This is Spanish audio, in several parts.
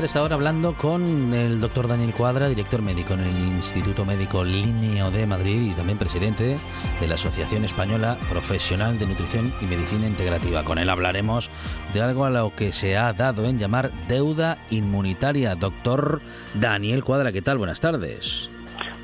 Empezar esta hora hablando con el doctor Daniel Cuadra, director médico en el Instituto Médico Lineo de Madrid y también presidente de la Asociación Española Profesional de Nutrición y Medicina Integrativa. Con él hablaremos de algo a lo que se ha dado en llamar deuda inmunitaria. Doctor Daniel Cuadra, ¿qué tal? Buenas tardes.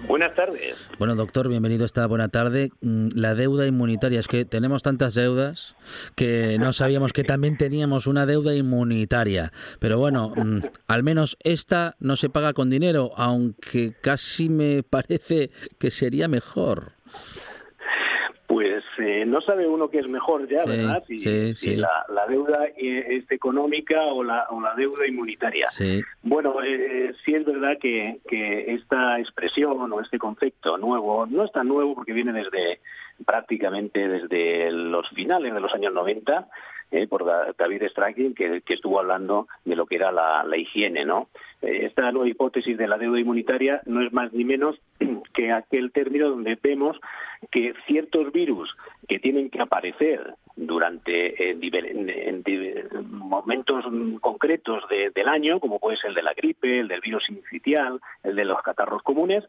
Buenas tardes. Bueno, doctor, bienvenido esta buena tarde. Mm, la deuda inmunitaria, es que tenemos tantas deudas que no sabíamos que también teníamos una deuda inmunitaria. Pero bueno, mm, al menos esta no se paga con dinero, aunque casi me parece que sería mejor pues eh, no sabe uno qué es mejor ya, ¿verdad? Si, La, deuda eh, es económica o la, o la deuda inmunitaria. Bueno, eh, sí es verdad que, que esta expresión o este concepto nuevo, no es tan nuevo porque viene desde prácticamente desde los finales de los años 90, eh, por David Strachan, que, estuvo hablando de lo que era la, higiene. ¿no? Eh, esta nueva hipótesis de la deuda inmunitaria no es más ni menos que aquel término donde vemos que ciertos virus que tienen que aparecer durante eh, en, momentos concretos del año, como puede ser el de la gripe, el del virus incitial, el de los catarros comunes,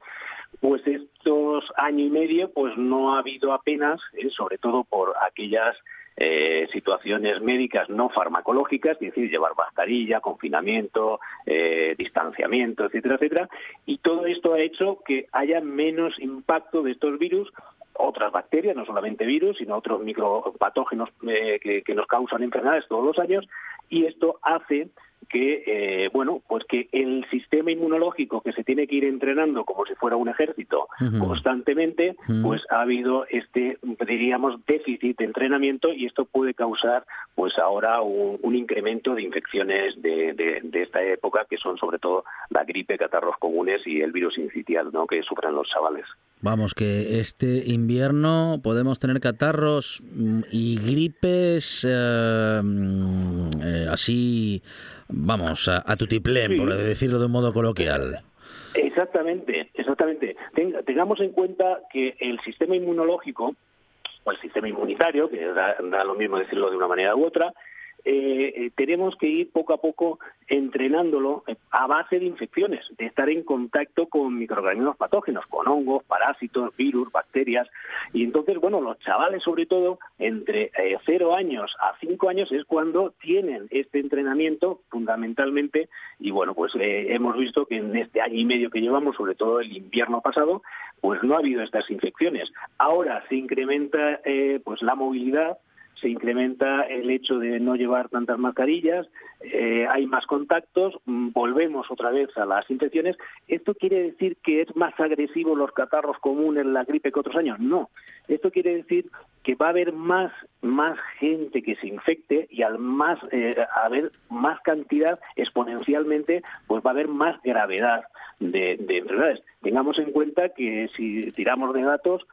pues estos año y medio pues no ha habido apenas, sobre todo por aquellas eh, situaciones médicas no farmacológicas, es decir, llevar mascarilla, confinamiento, eh, distanciamiento, etcétera, etcétera. Y todo esto ha hecho que haya menos impacto de estos virus otras bacterias, no solamente virus, sino otros micropatógenos eh, que, que, nos causan enfermedades todos los años, y esto hace que eh, bueno pues que el sistema inmunológico que se tiene que ir entrenando como si fuera un ejército constantemente pues ha habido este diríamos déficit de entrenamiento y esto puede causar pues ahora un, incremento de infecciones de, de, esta época que son sobre todo la gripe catarros comunes y el virus incitial ¿no? que sufren los chavales. Vamos, que este invierno podemos tener catarros mm, y gripes eh, mm, eh, así vamos, a, a tutiplén, por decirlo de un modo coloquial. Exactamente, exactamente. tengamos en cuenta que el sistema inmunológico, o el sistema inmunitario, que da, lo mismo decirlo de una manera u otra, eh, eh, tenemos que ir poco a poco entrenándolo a base de infecciones, de estar en contacto con microorganismos patógenos, con hongos, parásitos, virus, bacterias. Y entonces, bueno, los chavales, sobre todo, entre eh, cero años a cinco años es cuando tienen este entrenamiento fundamentalmente. Y bueno, pues eh, hemos visto que en este año y medio que llevamos, sobre todo el invierno pasado, pues no ha habido estas infecciones. Ahora se incrementa pues la movilidad, se incrementa el hecho de no llevar tantas mascarillas, eh, hay más contactos, mm, volvemos otra vez a las infecciones. ¿Esto quiere decir que es más agresivo los catarros comunes, la gripe que otros años? No. Esto quiere decir que va a haber más, más gente que se infecte y al más eh, haber más cantidad exponencialmente, pues va a haber más gravedad de, de enfermedades. Tengamos en cuenta que si tiramos de datos,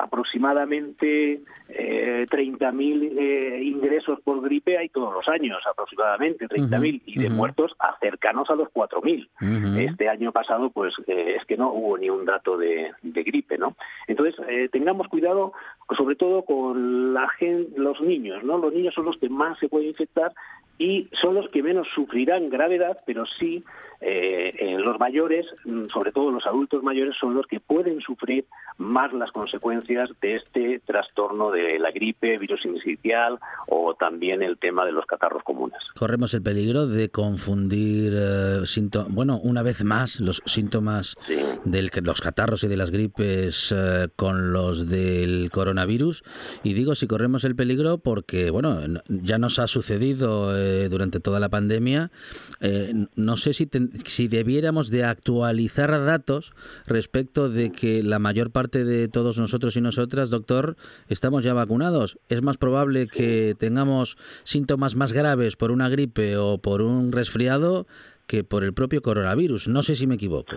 aproximadamente eh, 30.000 eh, ingresos por gripe hay todos los años, aproximadamente 30.000, y de muertos a cercanos a los 4.000. Este año pasado, pues eh, es que no hubo ni un dato de, gripe, ¿no? Entonces, eh, tengamos cuidado, sobre todo con la gente, los niños, ¿no? Los niños son los que más se pueden infectar y son los que menos sufrirán gravedad, pero sí eh, los mayores, mm, sobre todo los adultos mayores, son los que pueden sufrir más las consecuencias de este trastorno de la gripe, virus inicial o también el tema de los catarros comunes. Corremos el peligro de confundir, eh, bueno, una vez más los síntomas de los catarros y de las gripes eh, con los del coronavirus. Y digo si corremos el peligro porque, bueno, ya nos ha sucedido eh, durante toda la pandemia. no sé si, si debiéramos de actualizar datos respecto de que la mayor parte de todos nosotros y nosotras, doctor, estamos ya vacunados. Es más probable que tengamos síntomas más graves por una gripe o por un resfriado que por el propio coronavirus. No sé si me equivoco.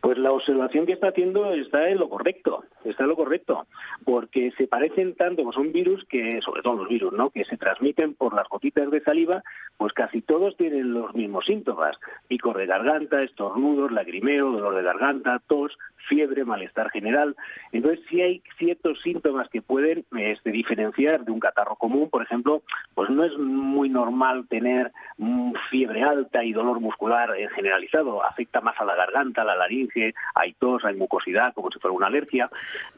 Pues la observación que está haciendo está en lo correcto, está en lo correcto, porque se parecen tanto, como son virus que, sobre todo los virus, ¿no? que se transmiten por las gotitas de saliva, pues casi todos tienen los mismos síntomas, picor de garganta, estornudos, lagrimeo, dolor de garganta, tos, fiebre, malestar general. Entonces sí hay ciertos síntomas que pueden este, diferenciar de un catarro común, por ejemplo, pues no es muy normal tener mm, fiebre alta y dolor muscular eh, generalizado, afecta más a la garganta, a la laringe, hay tos, hay mucosidad, como si fuera una alergia.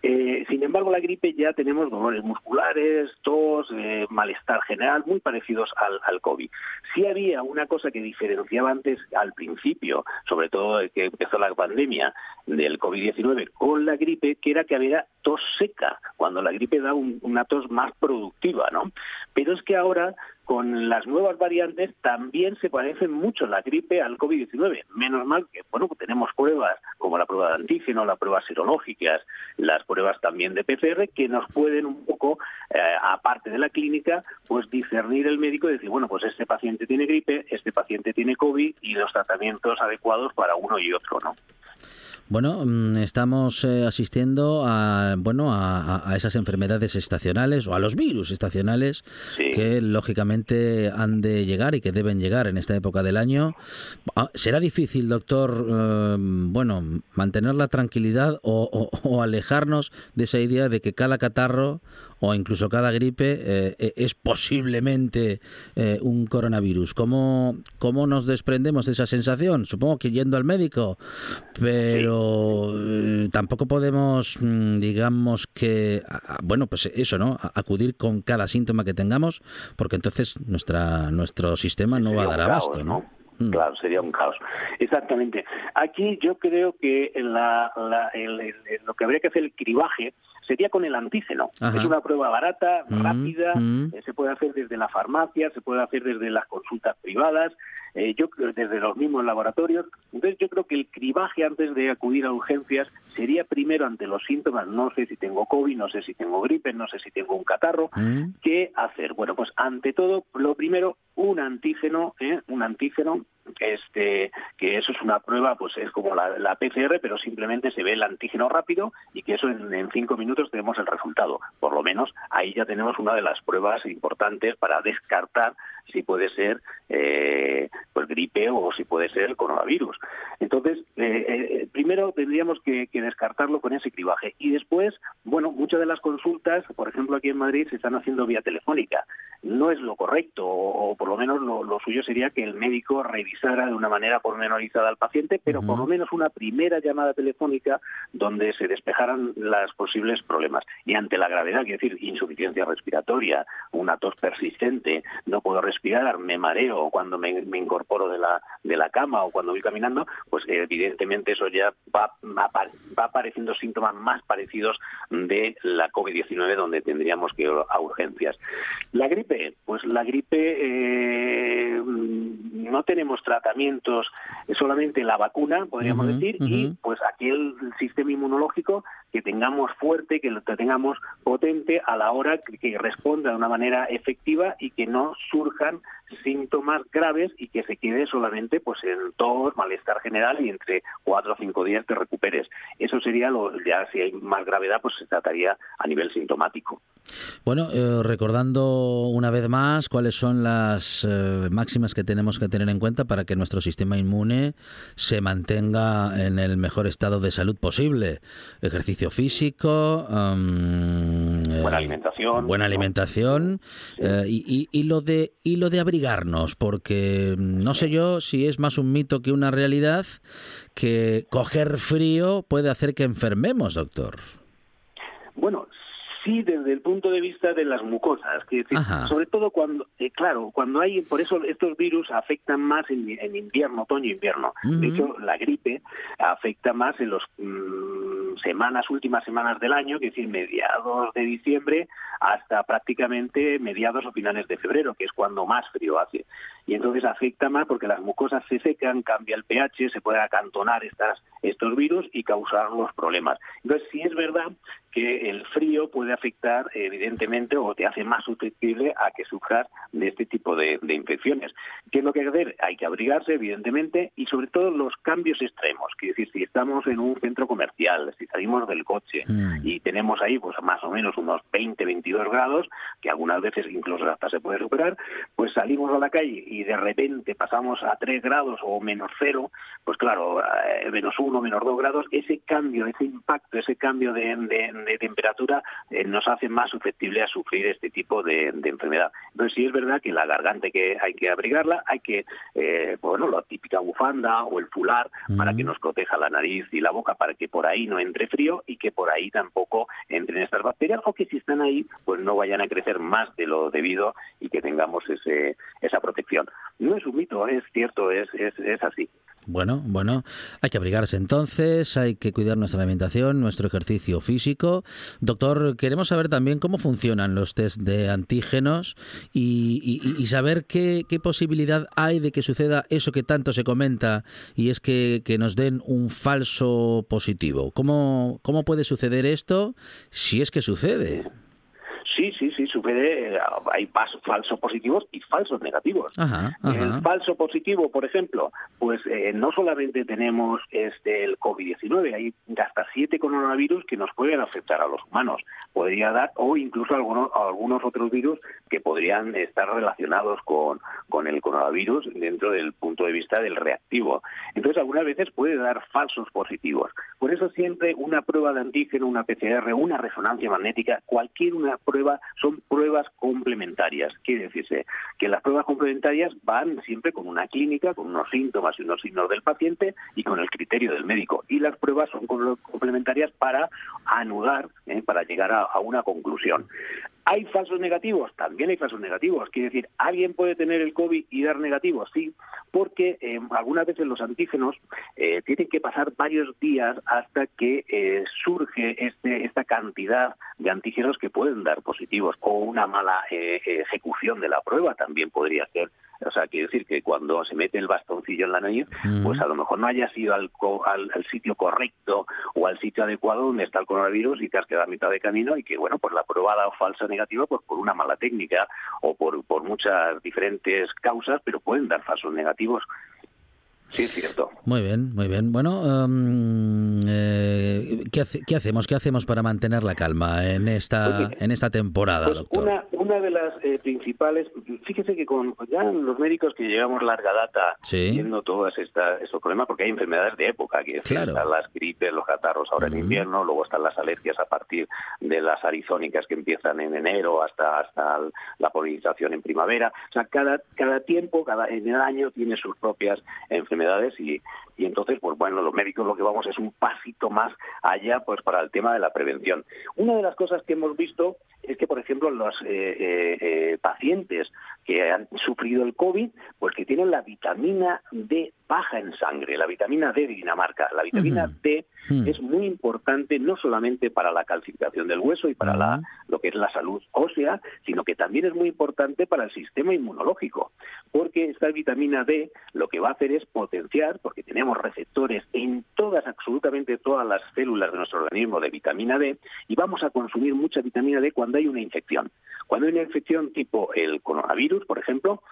Eh, sin embargo, la gripe ya tenemos dolores musculares, tos, eh, malestar general, muy parecidos al, al COVID. Sí había una cosa que diferenciaba antes, al principio, sobre todo que empezó la pandemia del COVID-19 con la gripe, que era que había tos seca, cuando la gripe da una tos más productiva, ¿no? Pero es que ahora con las nuevas variantes también se parecen mucho la gripe al COVID-19. Menos mal que bueno tenemos pruebas como la prueba de antígeno, las pruebas serológicas, las pruebas también de PCR que nos pueden un poco, eh, aparte de la clínica, pues discernir el médico y decir, bueno, pues este paciente tiene gripe, este paciente tiene COVID y los tratamientos adecuados para uno y otro, ¿no? Bueno, mm, estamos eh, asistiendo a bueno a, esas enfermedades estacionales o a los virus estacionales que lógicamente han de llegar y que deben llegar en esta época del año. Ah, ¿Será difícil, doctor, eh, bueno, mantener la tranquilidad o alejarnos de esa idea de que cada catarro o incluso cada gripe eh, eh, es posiblemente eh, un coronavirus. ¿Cómo, ¿Cómo nos desprendemos de esa sensación? Supongo que yendo al médico, pero tampoco podemos, mm, digamos que, bueno, pues eso, ¿no? acudir con cada síntoma que tengamos, porque entonces nuestra, nuestro sistema no va a dar abasto, ¿no? Mm. Claro, sería un caos. Exactamente. Aquí yo creo que la, lo que habría que hacer el cribaje sería con el antígeno. Es una prueba barata, mm, rápida, mm. Eh, se puede hacer desde la farmacia, se puede hacer desde las consultas privadas, eh, yo desde los mismos laboratorios. Entonces yo creo que el cribaje antes de acudir a urgencias sería primero ante los síntomas, no sé si tengo COVID, no sé si tengo gripe, no sé si tengo un catarro, ¿qué hacer? Bueno, pues ante todo, lo primero, un antígeno, ¿eh? un antígeno este que eso es una prueba pues es como la, PCR pero simplemente se ve el antígeno rápido y que eso en, cinco minutos tenemos el resultado. Por lo menos ahí ya tenemos una de las pruebas importantes para descartar si puede ser eh, pues gripe o si puede ser coronavirus. Entonces eh, eh, primero tendríamos que, descartarlo con ese cribaje. Y después bueno muchas de las consultas por ejemplo aquí en Madrid se están haciendo vía telefónica. No es lo correcto o, por lo menos lo, lo suyo sería que el médico revise de una manera pormenorizada al paciente, pero por lo menos una primera llamada telefónica donde se despejaran los posibles problemas. Y ante la gravedad, quiero decir, insuficiencia respiratoria, una tos persistente, no puedo respirar, me mareo cuando me, incorporo de la, de la cama o cuando voy caminando, pues evidentemente eso ya va, va, apareciendo síntomas más parecidos de la COVID-19 donde tendríamos que ir a urgencias. La gripe, pues la gripe eh, no tenemos tratamientos solamente la vacuna, podríamos decir, y pues aquí el sistema inmunológico que tengamos fuerte, que lo tengamos potente a la hora que, responda de una manera efectiva y que no surjan síntomas graves y que se quede solamente pues en tos, malestar general y entre cuatro o cinco días te recuperes. Eso sería lo, ya si hay más gravedad, pues se trataría a nivel sintomático. Bueno, eh, recordando una vez más cuáles son las eh, máximas que tenemos que tener en cuenta para que nuestro sistema inmune se mantenga en el mejor estado de salud posible. Ejercicio físico, buena alimentación, buena alimentación y, y, lo de y lo de porque mm, no sé yo si es más un mito que una realidad que coger frío puede hacer que enfermemos, doctor. Sí desde el punto de vista de las mucosas, que sobre todo cuando, eh, claro, cuando hay, por eso estos virus afectan más en, invierno, otoño, invierno. De hecho, la gripe afecta más en las mm, semanas, últimas semanas del año, que es decir, mediados de diciembre hasta prácticamente mediados o finales de febrero, que es cuando más frío hace. Y entonces afecta más porque las mucosas se secan, cambia el pH, se pueden acantonar estas, estos virus y causar los problemas. Entonces, sí es verdad que el frío puede afectar evidentemente o te hace más susceptible a que sufras de este tipo de, infecciones. ¿Qué es lo que hay que hacer? Hay que abrigarse evidentemente y sobre todo los cambios extremos, es decir, si estamos en un centro comercial, si salimos del coche mm. y tenemos ahí pues más o menos unos 20, 22 grados, que algunas veces incluso hasta se puede superar, pues salimos a la calle y de repente pasamos a 3 grados o menos cero, pues claro, eh, menos 1, menos 2 grados, ese cambio, ese impacto, ese cambio de de temperatura eh, nos hace más susceptible a sufrir este tipo de, enfermedad. Entonces sí es verdad que la garganta hay que, hay que abrigarla, hay que, eh, bueno, la típica bufanda o el fular para que nos proteja la nariz y la boca para que por ahí no entre frío y que por ahí tampoco entren estas bacterias o que si están ahí pues no vayan a crecer más de lo debido y que tengamos ese, esa protección. No es un mito, es cierto, es, es, es así. Bueno, bueno, hay que abrigarse entonces, hay que cuidar nuestra alimentación, nuestro ejercicio físico. Doctor, queremos saber también cómo funcionan los test de antígenos y, saber qué, posibilidad hay de que suceda eso que tanto se comenta y es que, que nos den un falso positivo. ¿Cómo, ¿Cómo puede suceder esto si es que sucede? Sí, sí, eh, hay falsos positivos y falsos negativos. El falso positivo, por ejemplo, pues eh, no solamente tenemos este el COVID-19, hay hasta siete coronavirus que nos pueden afectar a los humanos. Podría dar, o incluso algunos, algunos otros virus que podrían estar relacionados con, con el coronavirus dentro del punto de vista del reactivo. Entonces, algunas veces puede dar falsos positivos. Por eso siempre una prueba de antígeno, una PCR, una resonancia magnética, cualquier una prueba son pruebas complementarias. Quiere decirse que las pruebas complementarias van siempre con una clínica, con unos síntomas y unos signos del paciente y con el criterio del médico. Y las pruebas son complementarias para anudar, ¿eh? para llegar a una conclusión. ¿Hay falsos negativos? También hay falsos negativos. Quiere decir, ¿alguien puede tener el COVID y dar negativos? Sí, porque eh, algunas veces los antígenos eh, tienen que pasar varios días hasta que eh, surge este, esta cantidad de antígenos que pueden dar positivos o una mala ejecución de la prueba también podría ser o sea, quiere decir que cuando se mete el bastoncillo en la nariz, pues a lo mejor no hayas ido al, al, sitio correcto o al sitio adecuado donde está el coronavirus y te has quedado a mitad de camino y que, bueno, pues la prueba ha dado falsa negativa pues por una mala técnica o por, por muchas diferentes causas, pero pueden dar falsos negativos. Sí, es cierto. Muy bien, muy bien. Bueno, em, eh, ¿qué, ¿qué, hacemos? ¿Qué hacemos para mantener la calma en esta pues en esta temporada, pues doctor? Una, una de las eh, principales, fíjese que con ya los médicos que llevamos larga data viendo todos estos problemas, porque hay enfermedades de época, que están las gripes, los catarros ahora en invierno, luego están las alergias a partir de las arizónicas que empiezan en enero hasta hasta la polinización en primavera. O sea, cada cada tiempo, cada en el año tiene sus propias enfermedades y, y entonces, pues bueno, los médicos lo que vamos es un pasito más allá pues para el tema de la prevención. Una de las cosas que hemos visto es que, por ejemplo, los eh, eh, eh, pacientes que han sufrido el COVID, pues que tienen la vitamina D baja en sangre, la vitamina D de Dinamarca. La vitamina D hmm. es muy importante no solamente para la calcificación del hueso y para la, lo que es la salud ósea, sino que también es muy importante para el sistema inmunológico, porque esta vitamina D lo que va a hacer es potenciar, porque tenemos receptores en todas, absolutamente todas las células de nuestro organismo de vitamina D, y vamos a consumir mucha vitamina D cuando hay una infección. Cuando hay una infección tipo el coronavirus, por ejemplo,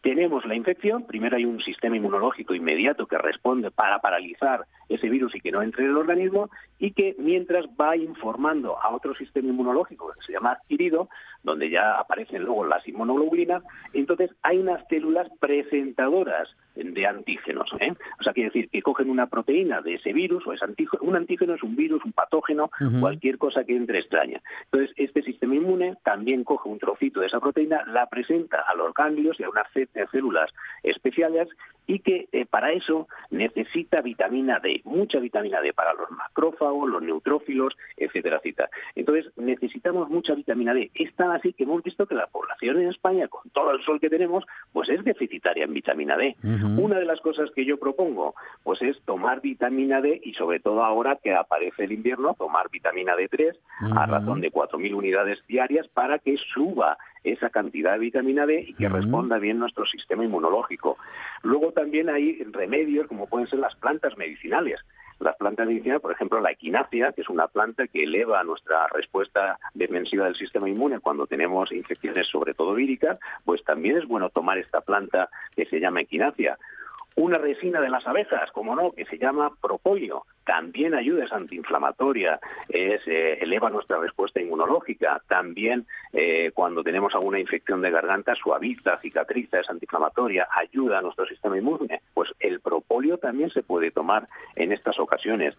tenemos la infección, primero hay un sistema inmunológico inmediato que responde para paralizar ese virus y que no entre en el organismo, y que mientras va informando a otro sistema inmunológico que se llama adquirido, donde ya aparecen luego las inmunoglobulinas, entonces hay unas células presentadoras de antígenos. ¿eh? O sea, quiere decir que cogen una proteína de ese virus, o es antígeno, un antígeno es un virus, un patógeno, cualquier cosa que entre extraña. Entonces, este sistema inmune también coge un trocito de esa proteína, la presenta a los ganglios y a unas células especiales y que eh, para eso necesita vitamina D, mucha vitamina D para los macrófagos, los neutrófilos, etcétera, etcétera. Entonces necesitamos mucha vitamina D. Es tan así que hemos visto que la población en España, con todo el sol que tenemos, pues es deficitaria en vitamina D. Una de las cosas que yo propongo, pues es tomar vitamina D y sobre todo ahora que aparece el invierno, tomar vitamina D3 a razón de 4.000 unidades diarias para que suba esa cantidad de vitamina D y que responda bien nuestro sistema inmunológico. Luego también hay remedios como pueden ser las plantas medicinales. Las plantas medicinales, por ejemplo, la equinacia, que es una planta que eleva nuestra respuesta defensiva del sistema inmune cuando tenemos infecciones, sobre todo víricas, pues también es bueno tomar esta planta que se llama equinacia una resina de las abejas, como no, que se llama propóleo, también ayuda, es antiinflamatoria, eh, eleva nuestra respuesta inmunológica, también eh, cuando tenemos alguna infección de garganta suaviza, cicatriza, es antiinflamatoria, ayuda a nuestro sistema inmune. Pues el propóleo también se puede tomar en estas ocasiones.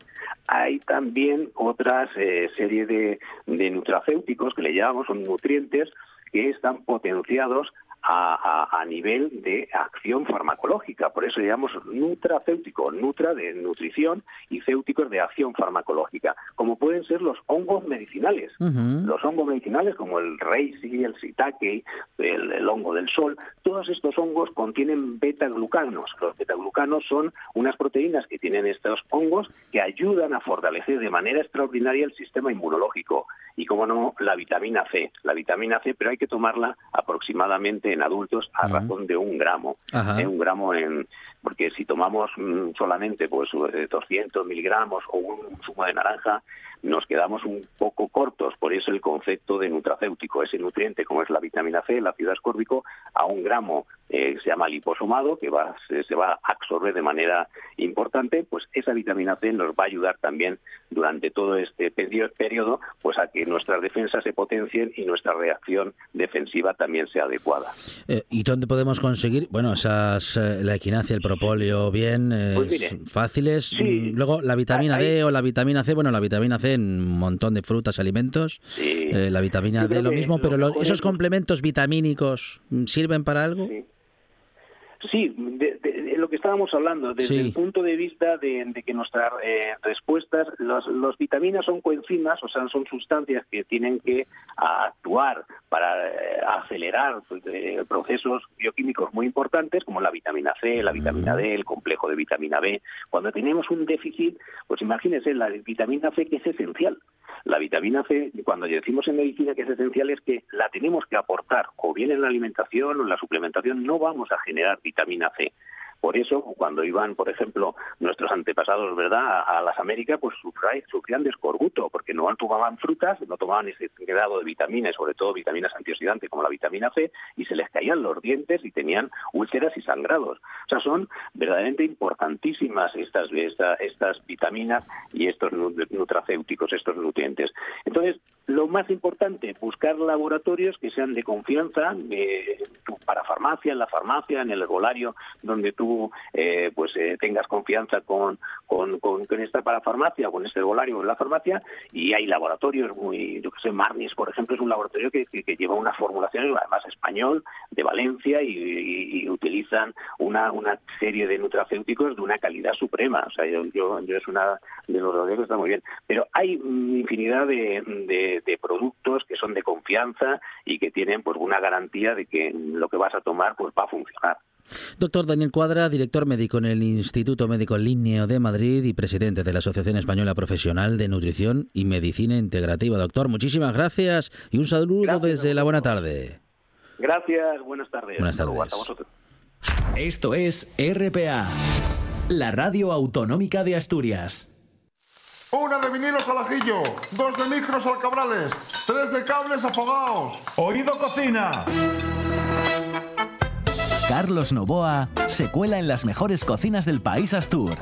Hay también otras eh, serie de, de nutracéuticos que le llamamos, son nutrientes que están potenciados a, nivel de acción farmacológica. Por eso llamamos nutracéutico, nutra de nutrición y céuticos de acción farmacológica, como pueden ser los hongos medicinales. Los hongos medicinales como el reishi, el shiitake, el, hongo del sol, todos estos hongos contienen beta-glucanos. Los beta-glucanos son unas proteínas que tienen estos hongos que ayudan a fortalecer de manera extraordinaria el sistema inmunológico y, como no, la vitamina C. La vitamina C, pero hay que tomarla aproximadamente en adultos a razón de un gramo. ¿eh? un gramo en, porque si tomamos mm, solamente pues 200 miligramos o un zumo de naranja, nos quedamos un poco cortos. Por eso el concepto de nutracéutico, ese nutriente como es la vitamina C, el ácido ascórbico, a un gramo eh, se llama liposomado, que va, se, va a absorber de manera importante, pues esa vitamina C nos va a ayudar también durante todo este periodo pues a que nuestras defensas se potencien y nuestra reacción defensiva también sea adecuada. Eh, ¿Y dónde podemos conseguir, bueno, esas, eh, la equinacia, el propóleo, bien, pues fáciles? Mm, luego, la vitamina D o la vitamina C, bueno, la vitamina C en un montón de frutas, alimentos, la vitamina D lo mismo, pero esos complementos vitamínicos sirven para algo? Sí, de, lo que estábamos hablando, desde el punto de vista de, que nuestras eh, respuestas, los, vitaminas son coenzimas, o sea, son sustancias que tienen que actuar para eh, acelerar pues, procesos bioquímicos muy importantes, como la vitamina C, la vitamina D, el complejo de vitamina B. Cuando tenemos un déficit, pues imagínense, la vitamina C que es esencial. La vitamina C, cuando decimos en medicina que es esencial, es que la tenemos que aportar o bien en la alimentación o en la suplementación, no vamos a generar vitamina C. Por eso, cuando iban, por ejemplo, nuestros antepasados, ¿verdad?, a, las Américas, pues sufrían de escorbuto, porque no tomaban frutas, no tomaban ese grado de vitaminas, sobre todo vitaminas antioxidantes como la vitamina C, y se les caían los dientes y tenían úlceras y sangrados. O sea, son verdaderamente importantísimas estas, estas vitaminas y estos nutracéuticos, estos nutrientes. Entonces, lo más importante, buscar laboratorios que sean de confianza, eh, para farmacia, en la farmacia, en el herbolario, donde tú eh, pues eh, tengas confianza con, con, con, esta parafarmacia, con este herbolario en la farmacia, y hay laboratorios muy, yo que sé, Marnis, por ejemplo, es un laboratorio que, que, lleva una formulación, además español, de Valencia, y, utilizan una, una serie de nutracéuticos de una calidad suprema. O sea, yo, yo, es una de los laboratorios que está muy bien. Pero hay infinidad de, productos que son de confianza y que tienen pues una garantía de que lo que vas a tomar pues va a funcionar. Doctor Daniel Cuadra, director médico en el Instituto Médico Líneo de Madrid y presidente de la Asociación Española Profesional de Nutrición y Medicina Integrativa. Doctor, muchísimas gracias y un saludo desde la buena tarde. Gracias, buenas tardes. Buenas tardes. Esto es RPA, la radio autonómica de Asturias. Una de vinilos al ajillo, dos de micros al cabrales, tres de cables afogados. Oído cocina. Carlos Novoa se cuela en las mejores cocinas del país Astur.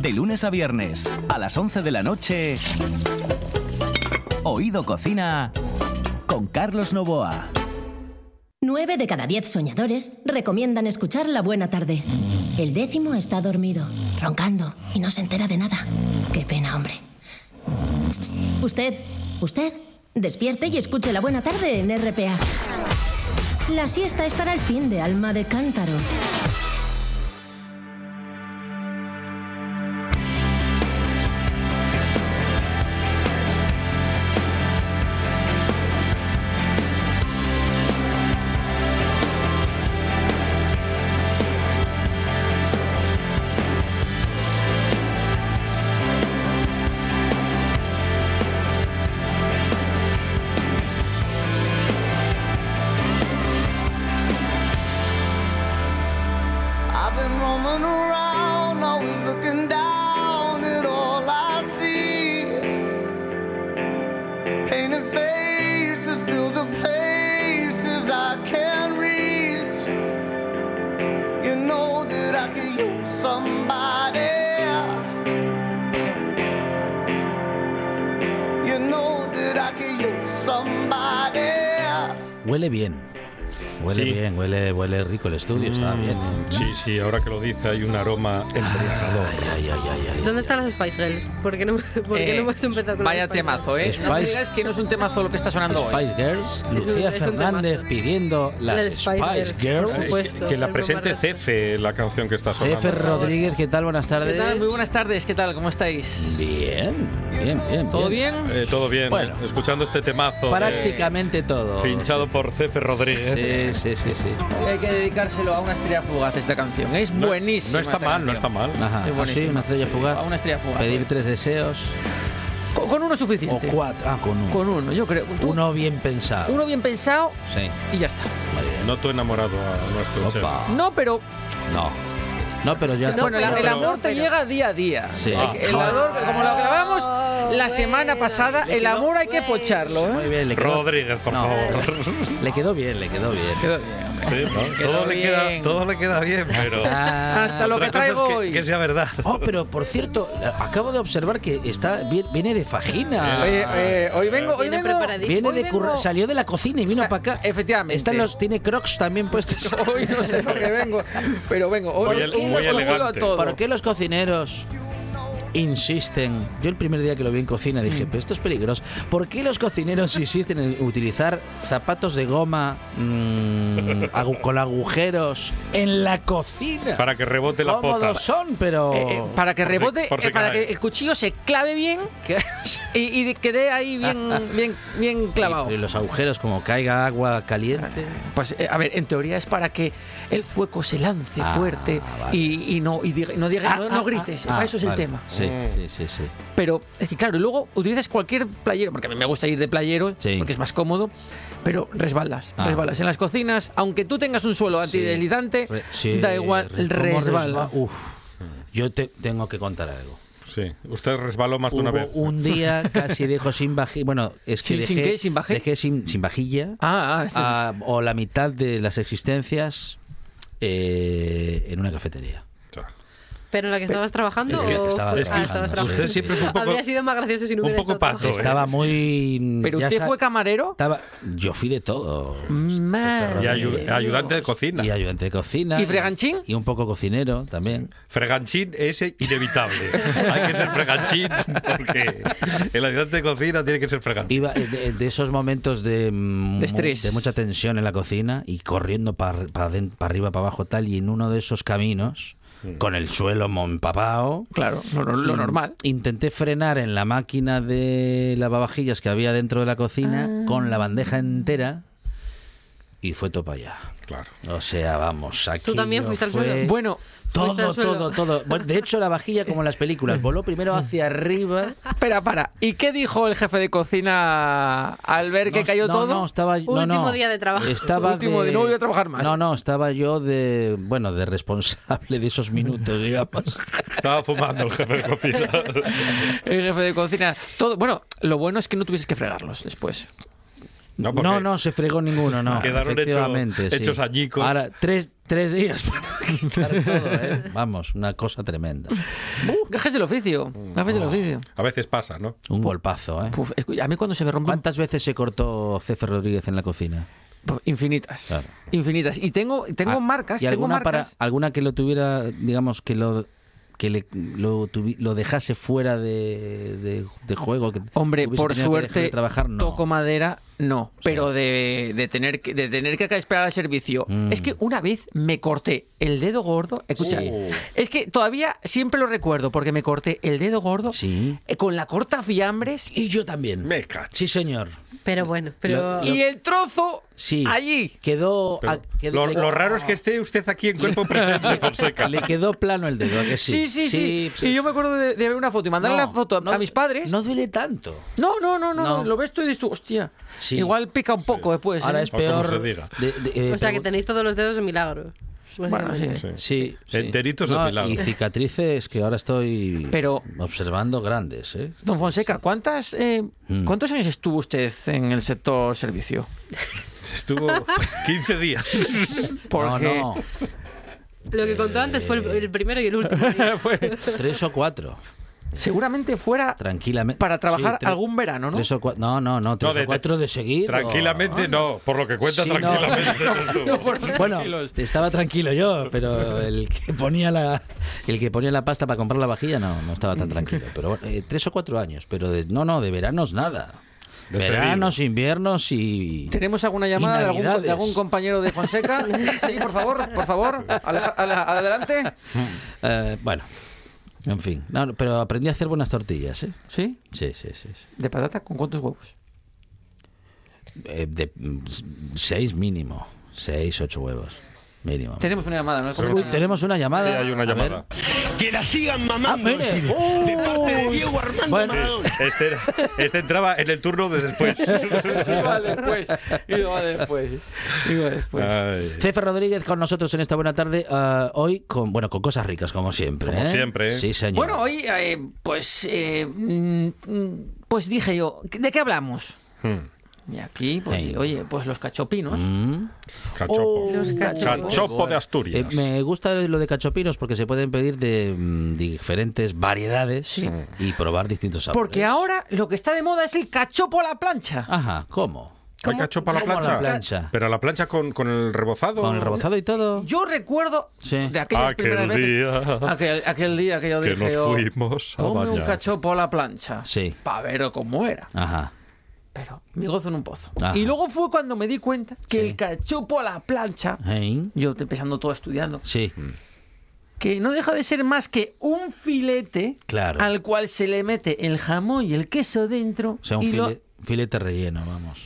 De lunes a viernes, a las 11 de la noche, Oído Cocina con Carlos Novoa. Nueve de cada diez soñadores recomiendan escuchar La Buena Tarde. El décimo está dormido, roncando, y no se entera de nada. Qué pena, hombre. Usted, usted, despierte y escuche La Buena Tarde en RPA. La siesta es para el fin de alma de cántaro. Estudio, está mm, bien. ¿eh? Sí, sí, ahora que lo dice hay un aroma embriagador. Ay, ay, ay, ¿Dónde están las Spice Girls? ¿Por qué no, por qué no hemos empezado con Vaya temazo, ¿eh? Spice, no digas que no es un temazo lo que está sonando Spice hoy. Girls, Lucía Fernández pidiendo las Spice, Girls. que la presente Cefe, la canción que está sonando. Cefe Rodríguez, ¿qué tal? Buenas tardes. ¿Qué tal? Muy buenas tardes, ¿qué tal? ¿Cómo estáis? Bien, bien, bien. ¿Todo bien? Eh, todo bien, bueno, escuchando este temazo. Prácticamente todo. Pinchado por Cefe Rodríguez. Sí, sí, sí, sí. Hay que dedicárselo a una estrella fugaz esta canción. Es buenísima. No está mal, no está mal. Ajá, es sí, una estrella fugaz. A una estrella fugaz. Pedir tres deseos. Con, uno suficiente. O cuatro. Ah, con uno. Con uno, yo creo. Uno bien pensado. Uno bien pensado. Sí. Y ya está. No tú enamorado a nuestro Opa. No, pero. No. No, pero ya. bueno, el amor te llega día a día. Sí. El amor, como lo grabamos la semana pasada, el amor hay que pocharlo. ¿eh? Muy bien, le quedó... Rodríguez, por favor. Le quedó bien, le quedó bien. Quedó bien. Sí, ¿no? todo, Le queda, todo le queda bien, pero. Hasta lo que traigo es que, hoy. Que sea verdad. Oh, pero por cierto, acabo de observar que está viene de Fajina. Oye, eh, hoy vengo, hoy Viene vengo. Viene de vengo- curra- salió de la cocina y vino O sea, para acá. efectivamente. Están los, tiene crocs también puestos. Hoy no sé lo que vengo, pero vengo. Hoy Muy elegante. todo. ¿Por qué los cocineros insisten? Yo el primer día que lo vi en cocina dije, Mm. pero esto es peligroso. ¿Por qué los cocineros insisten en utilizar zapatos de goma mm, agu- con agujeros en la cocina? Para que rebote la pota. Cómodos son, pero... Eh, eh, para que Por si- rebote, por si eh, para que el cuchillo se clave bien y, y de- quede ahí bien, bien, bien clavado. Y los agujeros como caiga agua caliente. Pues, eh, a ver, en teoría es para que el zueco se lance Ah, fuerte vale. y, y no y diga- no, diga- Ah, no, ah, no grites. ah, para eso es vale. el tema. Sí, Mm. sí, sí, sí. Pero es que claro, y luego utilizas cualquier playero, porque a mí me gusta ir de playero, Sí. porque es más cómodo, pero resbalas, Ah. resbalas. En las cocinas, aunque tú tengas un suelo antideslizante, sí, da igual, re- ¿cómo resbala. resba- Uf. Yo te tengo que contar algo. Sí, usted resbaló más de una Hubo vez. un día casi dejo sin vajilla. Bueno, es que ¿Sin- sin dejé, qué? ¿Sin dejé sin, sin vajilla. Ah, ah, o la mitad de las existencias eh, en una cafetería. ¿Pero en la que estabas trabajando Es que o estaba trabajando, estabas sí, trabajando. Usted siempre es un poco, Habría sido más gracioso si no un hubiera poco estado pato, trabajando. Estaba ¿eh? muy. ¿Pero usted fue camarero? Estaba, yo fui de todo. Y ayu- ayudante de cocina. Y ayudante de cocina. ¿Y freganchín? Y un poco cocinero también. Freganchín es inevitable. Hay que ser freganchín porque el ayudante de cocina tiene que ser freganchín. Iba eh, de, de esos momentos de, mm, De estrés. de mucha tensión en la cocina y corriendo para arriba, para abajo, tal, y en uno de esos caminos, con el suelo empapado. Claro, lo, lo normal. Intenté frenar en la máquina de lavavajillas que había dentro de la cocina con la bandeja entera y fue todo para allá. Claro. O sea, vamos, aquí. ¿Tú también fuiste al suelo? Bueno, Todo, todo, todo. Bueno, de hecho, la vajilla, como en las películas, voló primero hacia arriba. espera, para. ¿Y qué dijo el jefe de cocina al ver que cayó no, todo? No, estaba, no, Último no. día de trabajo. Estaba Último de, de- no voy a trabajar más. No, no, estaba yo de, bueno, de responsable de esos minutos, digamos. Estaba fumando el jefe de cocina. El jefe de cocina. Todo, bueno, lo bueno es que no tuvieses que fregarlos después. No, no, no, se fregó ninguno, no. Quedaron efectivamente, hechos, hechos añicos. Ahora, tres, tres días para quitar todo, ¿eh? Vamos, una cosa tremenda. Uh, gajes del oficio, gajes del oficio. A veces pasa, ¿no? Un golpazo, ¿eh? Puf, a mí cuando se me rompe... ¿Cuántas veces se cortó Cefe Rodríguez en la cocina? Infinitas. Claro. Infinitas. Y tengo, tengo ah, marcas. ¿Y tengo alguna, Para, alguna que lo tuviera, digamos, que lo que le, lo, lo, dejase fuera de, de, juego. Que Hombre, por suerte, trabajar, no. toco madera, no. pero de, de, tener que, de tener que esperar al servicio. Mm. Es que una vez me corté el dedo gordo. Escucha, es que todavía siempre lo recuerdo porque me corté el dedo gordo sí. Eh, con la corta fiambres. Y yo también. Me Sí, señor. Pero bueno, pero... y el trozo sí, allí. Quedó... lo, raro es que esté usted aquí en cuerpo presente, Fonseca. Le quedó plano el dedo, que sí? Sí, sí, sí. Y yo me acuerdo de, ver una foto y mandarle la foto a mis padres. No duele tanto. No, no, no, no. Lo ves tú y dices tú, hostia. Igual pica un poco después. Ahora ¿eh? es peor... Eh, o sea, que tenéis todos los dedos de milagro. Bueno, sí. sí, Enteritos de milagro. Y cicatrices que ahora estoy Pero, observando grandes. ¿eh? Don Fonseca, ¿cuántas, eh, mm. ¿cuántos años estuvo usted en el sector servicio? Estuvo 15 días. Porque... No, Lo que contó antes fue el primero y el último. fue tres o cuatro. Seguramente fuera tranquilamente para trabajar algún verano, ¿no? no, no, no, tres o cuatro de seguir. Tranquilamente no, por lo que cuenta tranquilamente. bueno, estaba tranquilo yo, pero el que ponía la el que ponía la pasta para comprar la vajilla no, no estaba tan tranquilo. Pero eh, tres o cuatro años, pero de, no, no, de veranos nada. De Veranos, inviernos y. ¿Tenemos alguna llamada de algún, compañero de Fonseca? sí, por favor, por favor, adelante. Eh, bueno, en fin, no, pero aprendí a hacer buenas tortillas, ¿eh? ¿Sí? Sí, sí, sí. ¿De patata con cuántos huevos? Eh, de mm, seis mínimo. Seis, ocho huevos. Mínimo. Tenemos una llamada, ¿no? tenemos una llamada. Sí, hay una llamada. Que la sigan mamando. Ah, de parte de Diego Armando bueno, este, este, entraba en el turno de después. iba después. Iba después. Iba después. Cefe Rodríguez con nosotros en esta buena tarde. Uh, hoy con bueno con cosas ricas, como siempre. Como ¿eh? siempre. Sí, señor. Bueno, hoy, eh, pues. Eh, mm, pues dije yo, ¿de qué hablamos? Hmm. Y aquí, pues, oye, pues los cachopinos. Mm. Cachopo. Oh, los Cachopo de Asturias. Eh, me gusta lo de cachopinos porque se pueden pedir de mm, diferentes variedades y probar distintos sabores. Porque ahora lo que está de moda es el cachopo a la plancha. Ajá, ¿cómo? ¿Hay cachopo a la plancha? Pero a la plancha con, con, el rebozado. Con el rebozado y todo. Yo recuerdo de aquellas aquel día, Aquel, aquel, día que yo que dije. Nos oh, fuimos a un cachopo a la plancha. Sí. Para ver cómo era. Ajá pero me gozo en un pozo. Y luego fue cuando me di cuenta que el cachopo a la plancha, yo empezando todo estudiando, sí. que no deja de ser más que un filete al cual se le mete el jamón y el queso dentro. O sea, un filete relleno, vamos.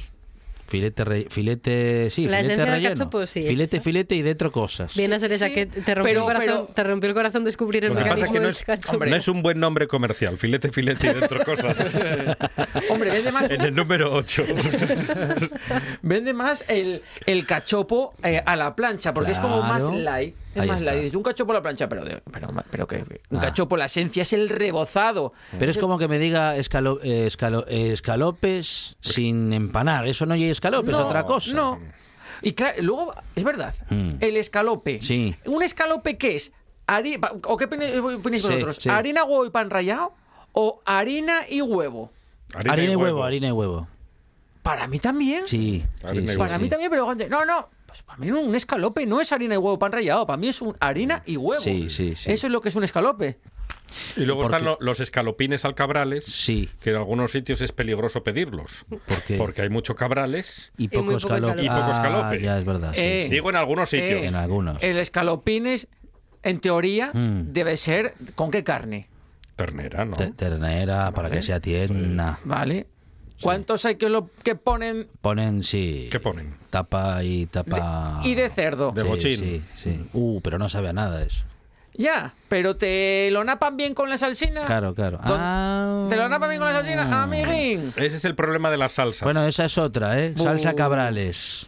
Filete, filete, sí, filete relleno. filete, filete y dentro cosas. Viene a ser esa que te rompió, el corazón, te rompió el corazón descubrir el mecanismo no es, no es un buen nombre comercial, filete, filete y dentro cosas. Hombre, vende más... En el número 8. vende más el, el cachopo eh, a la plancha, porque es como más light. Es más light. Un cachopo a la plancha, pero, pero, pero que un ah. cachopo, la esencia es el rebozado. Pero es como que me diga escalo, eh, escalopes sin empanar. Eso no es escalope, es otra cosa. No. Y claro, luego, es verdad, mm. el escalope. Sí. ¿Un escalope qué es? ¿O qué ponéis vosotros? ¿Harina, huevo y pan rallado? ¿O harina y huevo? Harina, y huevo, harina y huevo. Para mí también. Sí. para mí también, pero no, no. Pues para mí un escalope no es harina y huevo pan rallado. Para mí es un harina y huevo. Sí, sí, sí. Eso es lo que es un escalope. Y luego están los escalopines alcabrales, sí. que en algunos sitios es peligroso pedirlos. Porque hay mucho cabrales y poco, escalope. Y poco escalope. Ah, ya es verdad. Eh, Digo en algunos sitios. en algunos. El escalopines, en teoría, mm. debe ser ¿con qué carne? Ternera, ¿no? ternera, para que sea tierna. Vale. ¿Cuántos hay que lo que ponen? Ponen, sí. ¿Qué ponen? Tapa y tapa. y de cerdo. De bochín. Sí, sí. Uh, pero no sabe a nada eso. Ya, pero te lo napan bien con la salsina. Claro, claro. Ah. ¿Te lo napan bien con la salsina? Amiguín. Ese es el problema de las salsas. Bueno, esa es otra, ¿eh? Salsa cabrales.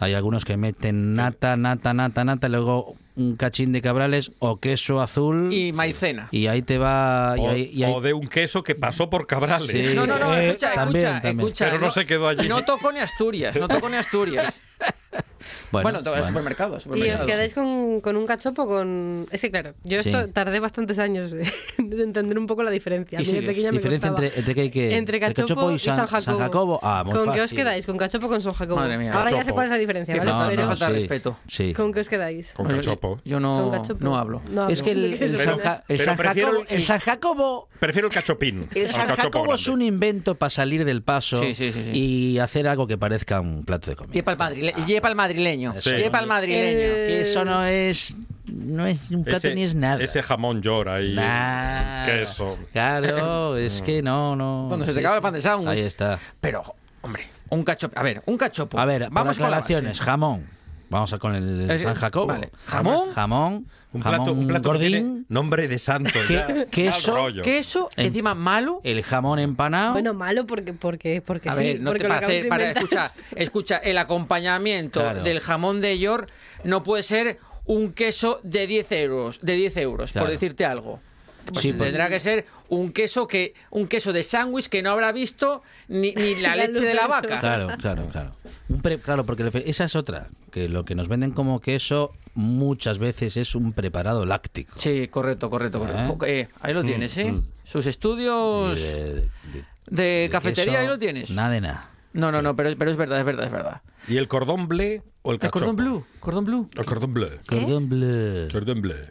Hay algunos que meten nata, nata, nata, nata, luego un cachín de cabrales o queso azul. Y maicena. Y ahí te va. O, y ahí, o de un queso que pasó por cabrales. Sí. No, no, no, Eh, escucha, también, escucha, también. Pero no se quedó allí. No tocó ni Asturias, no tocó ni Asturias. Bueno, todo el supermercado, ¿Y os supermercado. quedáis con, con un cachopo con...? Es que claro, yo Sí. esto tardé bastantes años de entender un poco la diferencia. A Y mí de sigues. pequeña me Diferencia costaba. entre, entre? Entre El cachopo, y San, San Jacobo. Ah, muy ¿Con qué os fácil. quedáis? ¿Con cachopo o con San Jacobo? Madre mía. Ahora ya sé cuál es la diferencia, ¿vale? Pero- qué falta sí, respeto. Sí. ¿Con qué os quedáis? Con cachopo. Yo no, Con cachopo. no hablo. No Es que el. San, Ja- el pero San prefiero Jacobo, el- el San Jacobo Prefiero el cachopín. El San Jacobo es un invento para salir del paso y hacer algo que parezca un plato de comida. Y para el, madrile y para el madrileño. Sí. Y para el madrileño. Eh, Que eso no es no es un plato Ese- ni es nada. Ese jamón llora ahí. Nah. Queso. Claro, es que no, no. Cuando se te acaba el pan de sándwich. Ahí está. Pero, hombre, un cachopo. A ver, un cachopo. A ver, vamos con la aclaraciones, jamón. Vamos a con el Es- San Jacobo. vale. ¿Jamón? Jamón. Un plato, jamón un plato que tiene nombre de santo. ¿Qué- ya. queso? Rollo. Queso, En- encima malo. El jamón empanado. Bueno, malo porque, porque, porque A sí. ver, no porque te para hacer, para inventar. escucha, escucha, el acompañamiento Claro. del jamón de York no puede ser un queso de 10 euros, de 10 euros, Claro. por decirte algo. Pues Sí, porque- tendrá que ser un queso que un queso de sándwich que no habrá visto ni, ni la La leche de la vaca. Claro, claro, claro. Un pre- claro, porque esa es otra, que lo que nos venden como queso muchas veces es un preparado láctico. Sí, correcto, correcto, correcto. ¿Eh? Eh, ahí lo tienes, ¿eh? mm. Sus estudios De, de- de de cafetería, queso, ahí lo tienes. Nada de nada. No, no, no, pero, pero es verdad, es verdad, es verdad. ¿Y el cordón bleu o el El cachopo? cordón blue, cordón blue. El cordón bleu. Cordon bleu. Cordón bleu.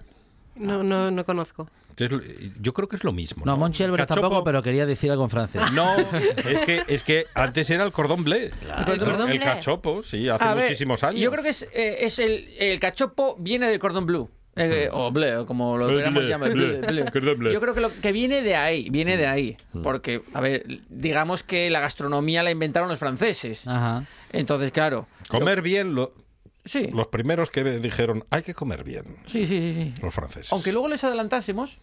No, no, no conozco. Lo- Yo creo que es lo mismo. No, Monchi Álvarez Cachopo- tampoco, pero quería decir algo en francés. No, es que, es que antes era el cordón bleu. ¿El cordón El bleu? cachopo, sí, hace A ver, muchísimos años. Yo creo que es, eh, es el, el cachopo viene del cordón blue. Eh, o bleu, como lo queramos bleu, llamar. bleu, bleu, bleu. bleu. Yo creo que lo que viene de ahí, viene de ahí. Mm. Porque, a ver, digamos que la gastronomía la inventaron los franceses. Ajá. Entonces, claro. Comer bien, lo- Sí, los primeros que dijeron, hay que comer bien, sí, sí, sí. sí. los franceses. Aunque luego les adelantásemos,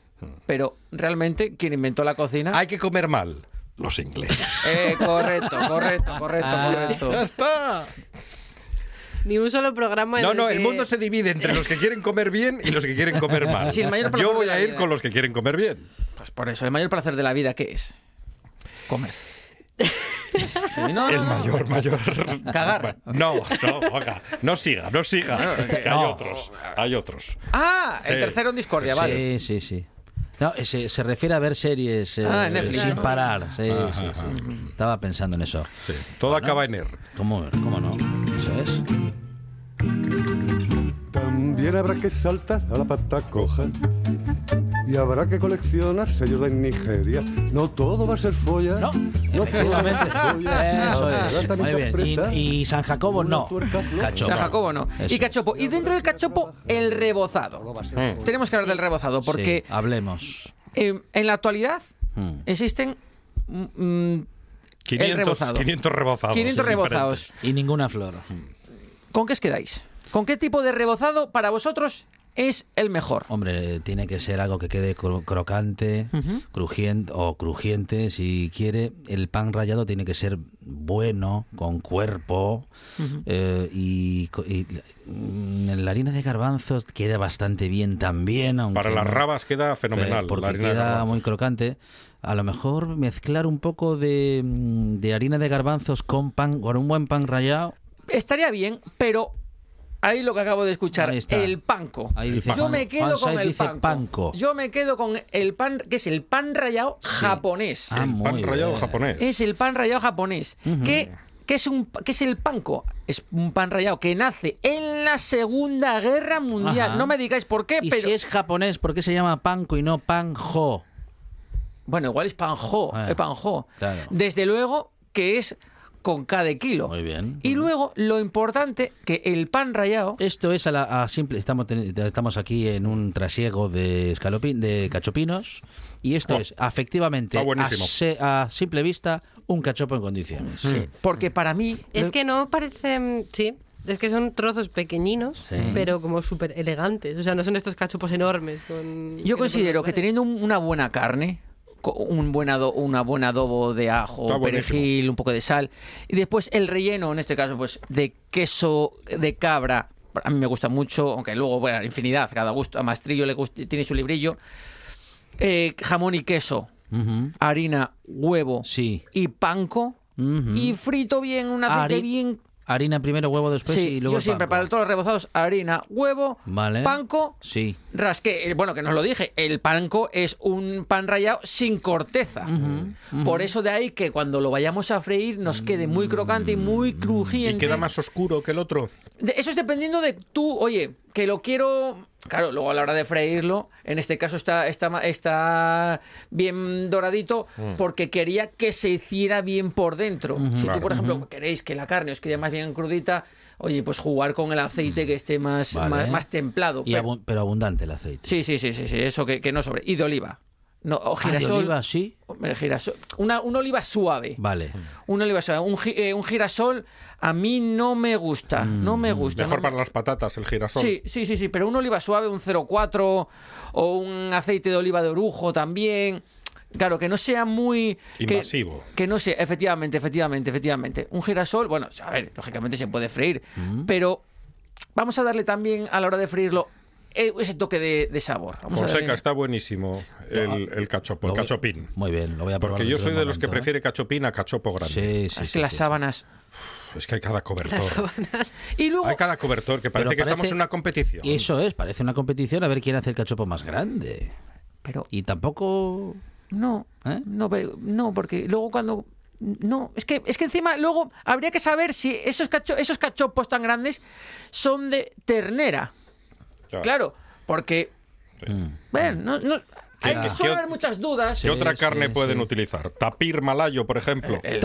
pero realmente quien inventó la cocina. Hay que comer mal, los ingleses. Eh, correcto, correcto, correcto, correcto. ¡Ya está! Ni un solo programa en No, no, que- el mundo se divide entre los que quieren comer bien y los que quieren comer mal. Sí, el mayor placer Yo voy a ir vida. con los que quieren comer bien. Pues por eso, el mayor placer de la vida, ¿qué es? Comer. Sí, no, El no, no. mayor, mayor. Cagar. No, no, oiga, no siga, no siga. Que hay No. otros, hay otros. Ah, el Sí. tercero en discordia, vale. Sí, sí, sí. No, se, se refiere a ver series eh, Ah, Netflix. sin Claro. parar. Sí, Ajá, sí, ajá. sí. Estaba pensando en eso. Sí, todo acaba en er. ¿Cómo, cómo no? Eso es. También habrá que saltar a la pata coja. Y habrá que coleccionar sellos de Nigeria. No todo va a ser folla. No, todo va a ser folla. Eso es. Muy bien. Y, y San Jacobo no. Cachopo. San Jacobo no. Eso. Y cachopo. Y dentro del cachopo, el rebozado. Todo va a ser folla. Tenemos que hablar del rebozado, porque Sí, hablemos. eh, en la actualidad Mm. existen mm, mm, 500, rebozado. 500 rebozados. 500 diferentes. rebozados. Y ninguna flor. ¿Con qué os quedáis? ¿Con qué tipo de rebozado para vosotros es el mejor? Hombre, tiene que ser algo que quede cro- crocante, crujiente o crujiente, si quiere. El pan rallado tiene que ser bueno, con cuerpo. eh, y, mm, la harina de garbanzos queda bastante bien también. aunque Para las rabas queda fenomenal. Eh, porque la harina queda muy crocante. A lo mejor mezclar un poco de, mm, de harina de garbanzos con pan, con un buen pan rallado. Estaría bien, pero ahí lo que acabo de escuchar, Ahí está. el panco. Ahí dice Yo me quedo con el dice panco. panco. Yo me quedo con el pan, que es el pan rallado japonés. Ah, El pan rallado japonés. Es el pan rallado japonés. que, que es un que es el panco? Es un pan rallado que nace en la Segunda Guerra Mundial. Ajá. No me digáis por qué, Y pero si es japonés, ¿por qué se llama panko y no panjo? bueno, igual es panjo, Ah, es panjo. claro. Desde luego que es con cada kilo. Muy bien. Y luego lo importante que el pan rallado Esto es a, la, a simple. Estamos, ten- estamos aquí en un trasiego de escalopín, de cachopinos. Y esto Oh, es, efectivamente, a, a simple vista, un cachopo en condiciones. Sí, porque para mí Es lo- que no parecen. Sí. Es que son trozos pequeñinos, Sí. pero como súper elegantes. O sea, no son estos cachopos enormes. Con, yo considero que teniendo un- una buena carne, un buen ado- una buen adobo de ajo, perejil, un poco de sal, y después el relleno, en este caso, pues de queso de cabra a mí me gusta mucho, aunque luego, bueno, infinidad, cada gusto, a Mastrillo le tiene su librillo. Eh, jamón y queso, harina, huevo sí. y panco. Y frito bien, un aceite bien Harina primero, huevo después y luego yo siempre para todos los rebozados harina, huevo, panco, sí. rasque. Eh, bueno, que nos lo dije, el panco es un pan rallado sin corteza. Por eso de ahí que cuando lo vayamos a freír nos quede muy crocante y muy crujiente. ¿Y queda más oscuro que el otro? eso es dependiendo de tú, oye, que lo quiero Claro, luego a la hora de freírlo, en este caso está, está, está bien doradito mm. porque quería que se hiciera bien por dentro. Si tú, por ejemplo, queréis que la carne os quede más bien crudita, oye, pues jugar con el aceite que esté más, más, templado. pero, abundante el aceite. Sí, sí, sí, sí, sí eso que, que no sobre. Y de oliva. No, o girasol. Ah, oliva, sí. Girasol. Una, una, oliva suave. Vale. Una oliva suave. Un, eh, un girasol a mí no me gusta. no me mm. gusta. Mejor para las patatas el girasol. Sí, sí, sí, sí. Pero una oliva suave, un 0,4 o un aceite de oliva de orujo también. Claro, que no sea muy... Invasivo. Que, no sea, efectivamente, efectivamente, efectivamente. Un girasol, bueno, a ver, lógicamente se puede freír, mm. pero vamos a darle también a la hora de freírlo eh, ese toque de, sabor. Fonseca, está buenísimo el, el cachopo, el cachopín. Muy bien, lo voy a probar. Porque yo soy de los que ¿eh? prefiere cachopín a cachopo grande. Sí, sí, es que las sábanas... Es que hay cada cobertor. Y luego... Hay cada cobertor que parece que estamos en una competición. Y eso es, parece una competición a ver quién hace el cachopo más grande. Pero... Y tampoco... No, ¿Eh? no, no, porque luego cuando no, es que, es que encima luego habría que saber si esos, esos cachopos tan grandes son de ternera. Claro, porque. Bueno, no, no, hay que suele haber muchas dudas. ¿Qué otra carne pueden utilizar? Tapir malayo, por ejemplo. El,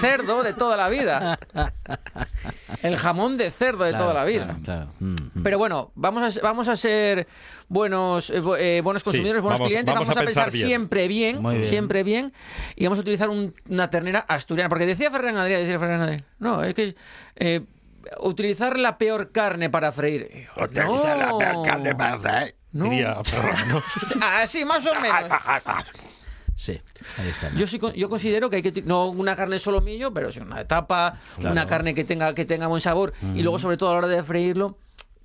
cerdo de toda la vida. El jamón de cerdo de toda la vida. Mm, mm. Pero bueno, vamos a, vamos a ser buenos, eh, eh, buenos consumidores, buenos clientes. Vamos, a, pensar siempre bien, siempre bien. Y vamos a utilizar una ternera asturiana. Porque decía Ferran Adrià, decía Ferran Adrià, no, es que eh, utilizar la peor carne para freír. Utilizar la peor carne para freír. No. Diría ah, sí, más o menos. Sí, ahí está. Yo sí, yo considero que hay que no una carne solo millo, pero sí una etapa, una carne que tenga que tenga buen sabor y luego sobre todo a la hora de freírlo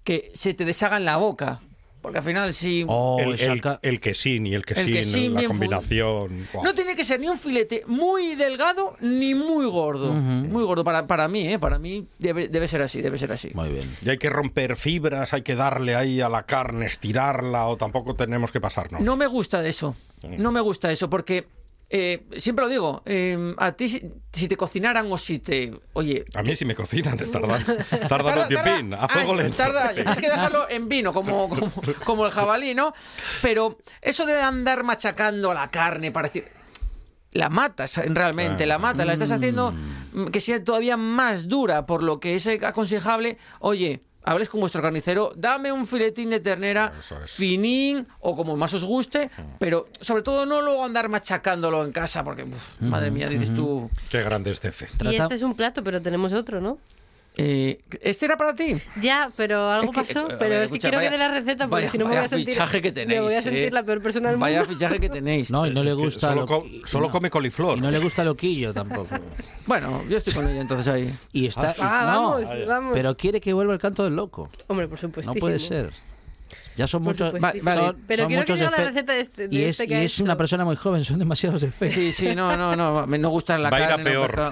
que se te deshaga en la boca. Porque al final sí. Oh, el, el, quesín y el quesín, la combinación. No tiene que ser ni un filete muy delgado ni muy gordo. Muy gordo para, para mí, ¿eh? Para mí debe, debe ser así, debe ser así. Muy bien. Y hay que romper fibras, hay que darle ahí a la carne, estirarla o tampoco tenemos que pasarnos. No me gusta eso. No me gusta eso porque eh, siempre lo digo, eh, a ti si, te cocinaran o si te... Oye... A mí si me cocinan, tardan, tardan un tiempín, a fuego lento. Tarda, tienes que dejarlo en vino, como, como, el jabalí, ¿no? Pero eso de andar machacando la carne para decir... La matas realmente, la matas, la estás haciendo mm. que sea todavía más dura, por lo que es aconsejable, oye, hables con vuestro carnicero, dame un filetín de ternera finín o como más os guste, pero sobre todo no luego andar machacándolo en casa porque, madre mía, dices tú... Qué grande es cefe. Y este es un plato, pero tenemos otro, ¿no? Eh, ¿Este era para ti? Ya, pero algo pasó. pero es que quiero que dé la receta porque si no me voy a sentir. Fichaje que tenéis, me voy a sentir eh. la peor persona del mundo. Vaya fichaje que tenéis. No, y no le gusta. Solo, solo come coliflor. Y no le gusta loquillo tampoco. bueno, yo estoy con ella entonces ahí. Y está. Ah, vamos, vamos. Pero quiere que vuelva el canto del loco. Hombre, por supuesto. No puede ser. Ya son muchos. Vale, pero quiero que la receta de este, y es, este y es una persona muy joven, son demasiados efectos. Sí, sí, no, no, no. Me no gusta la Va carne. peor.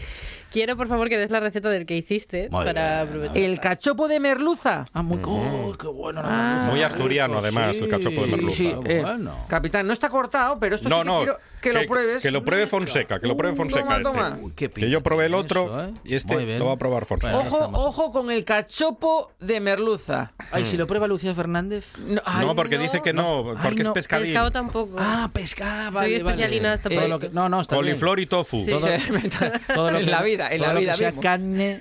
Quiero, por favor, que des la receta del que hiciste para aprovechar. El cachopo de merluza. Ah, muy oh, qué bueno. Ah, muy asturiano, además, el cachopo de merluza. Sí, eh, capitán, no está cortado, pero esto no, sí que quiero que, lo pruebes. Que lo pruebe Fonseca, que lo pruebe Fonseca. Toma, este. que yo probé el otro ¿eh? y este lo va a probar Fonseca. ojo, ojo con el cachopo de merluza. Ay, si lo prueba Lucía Fernández. No, porque dice que no, porque es pescadín. Pescado tampoco. Ah, pescado. Soy especialina vale. no, no, está Coliflor y tofu. Sí, todo, lo que, en la vida, en la vida carne,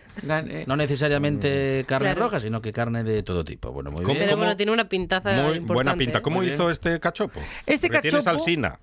no necesariamente carne roja, sino que carne de todo tipo. Bueno, muy bien. Pero bueno, tiene una pintaza Muy buena pinta. ¿Cómo hizo este cachopo? Este cachopo... Tiene salsina.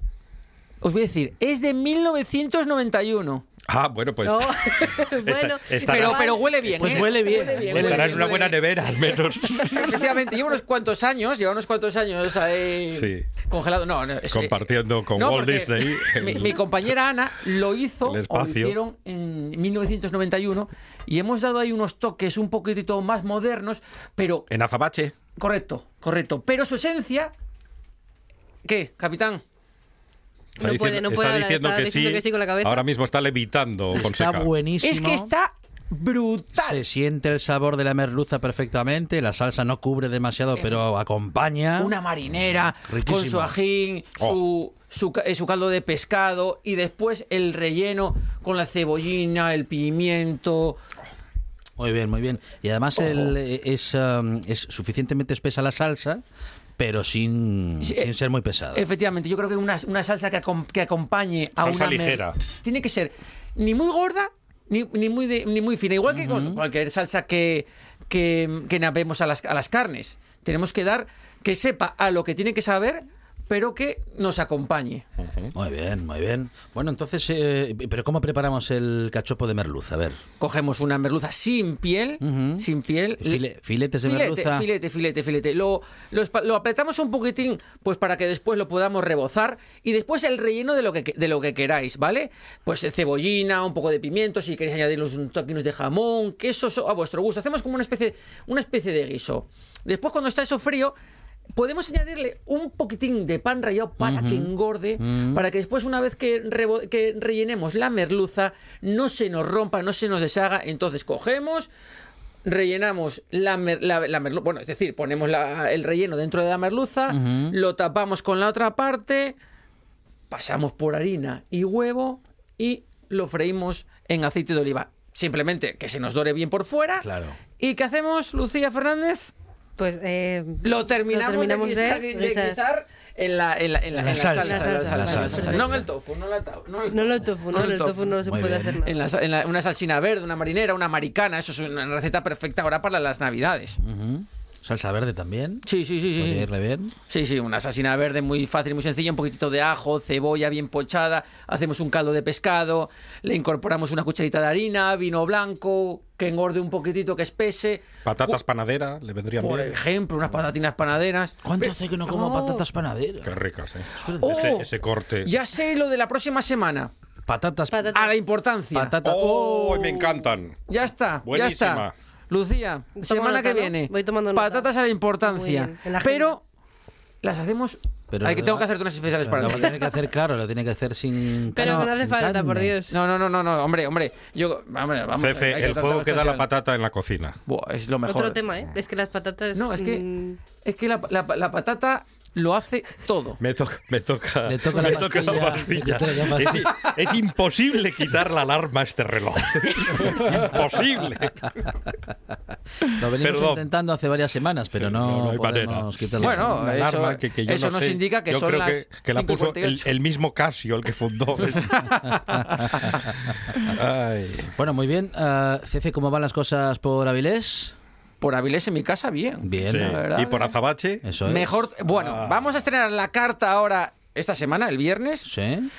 Os voy a decir, es de 1991. Ah, bueno, pues. bueno, pero, pero, huele bien. Pues ¿eh? huele bien. Estará en una buena nevera, al menos. Efectivamente, lleva unos cuantos años, lleva unos cuantos años ahí sí. congelado. No, no es, Compartiendo con no, Walt Disney. Mi, mi, compañera Ana lo hizo, o lo hicieron en 1991, y hemos dado ahí unos toques un poquitito más modernos, pero. En azabache. Correcto, correcto. Pero su esencia. ¿Qué, capitán? Está no diciendo, puede, no puede está hablar, diciendo, está que, diciendo sí, que sí con la cabeza. Ahora mismo está levitando Está Fonseca. buenísimo. Es que está brutal. Se siente el sabor de la merluza perfectamente. La salsa no cubre demasiado, pero acompaña. Una marinera Riquísimo. con su ajín, su, su, eh, su caldo de pescado y después el relleno con la cebollina, el pimiento. Muy bien, muy bien. Y además el, eh, es, um, es suficientemente espesa la salsa, pero sin, Sí, sin eh, ser muy pesada. Efectivamente, yo creo que una, una salsa que, acom- que acompañe a Salsa una ligera. Tiene que ser ni muy gorda ni, ni muy de- ni muy fina. Igual que con cualquier salsa que, que, que navemos a las, a las carnes. Tenemos que dar que sepa a lo que tiene que saber, pero que nos acompañe. Muy bien, muy bien. Bueno, entonces, eh, ¿pero cómo preparamos el cachopo de merluza? A ver. Cogemos una merluza sin piel, sin piel. File- filetes de filete, merluza. Filete, filete, filete. Lo, lo, apretamos un poquitín, pues para que después lo podamos rebozar. Y después el relleno de lo que, de lo que queráis, ¿vale? Pues eh, cebollina, un poco de pimiento, si queréis añadirlos un toquinos de jamón, queso so- a vuestro gusto. Hacemos como una especie, una especie de guiso. Después, cuando está eso frío, podemos añadirle un poquitín de pan rallado para que engorde, para que después, una vez que, rellenemos la merluza, no se nos rompa, no se nos deshaga. Entonces cogemos, rellenamos la, mer- la, la merlu- bueno, es decir, ponemos la- el relleno dentro de la merluza, lo tapamos con la otra parte, pasamos por harina y huevo y lo freímos en aceite de oliva. Simplemente que se nos dore bien por fuera. Claro. ¿Y qué hacemos, Lucía Fernández? Pues eh, Lo terminamos, terminamos de, de guisar, de guisar. guisar en la, en la, en la, En la en salsa. en la La salsa, en la vale, salsa. perfecto. No en el tofu, no en la no en el no lo tofu, no, en el tofu no se puede bien. hacer nada. en la en la- una salsina verde, una marinera, una americana, eso es una receta perfecta ahora para las navidades. Ujú. Salsa verde también. Sí, sí, sí, sí. Irle bien. Sí, sí, una salsina verde muy fácil, muy sencilla, un poquitito de ajo, cebolla bien pochada, hacemos un caldo de pescado, le incorporamos una cucharita de harina, vino blanco, que engorde un poquitito, que espese. Patatas panadera, le vendrían Por bien. ejemplo, unas patatinas panaderas. ¿Cuánto hace que no como patatas panaderas? Qué ricas, ¿eh? Oh, ese, ese corte. Ya sé lo de la próxima semana. Patatas. Patatas. A la importancia. Patata. ¡Oh, me encantan! Ya está, ya Buenísima. está. Lucía, Tomo semana nota, que ¿no? viene. Voy tomando nota. Patatas a la importancia. Muy bien, en la. Pero las hacemos. Pero Hay que, no- tengo que hacerte unas especiales para Lo ti. tiene que hacer caro, lo tiene que hacer sin. Pero carne, no hace falta, por. Dios. No, no, no, no, no, hombre, hombre. Yo, hombre, vamos. Cefe, hay que el juego que da la patata en la cocina. Buah, es lo mejor. Otro tema, ¿eh? Es que las patatas... No, es que, mm, es que la, la- la patata lo hace todo. Me toca, me toca, Le toca la me toca la pastilla. pastilla. Toca la Es, pastilla. es imposible quitar la alarma a este reloj. imposible. Lo venimos Perdón. intentando hace varias semanas, pero no, No, no hay podemos manera. quitarlo. Bueno, Una eso- alarma que, que yo eso no nos sé. indica que yo son creo las que, que la puso el, 5:48. el mismo Casio, el que fundó. Ay. Bueno, muy bien. Cefe, ¿cómo van las cosas por Avilés? Por Avilés en mi casa, bien. Bien. Sí. la verdad Y por Azabache, Eso es. Mejor. Bueno, Ah. vamos a estrenar la carta ahora, esta semana, el viernes, Sí.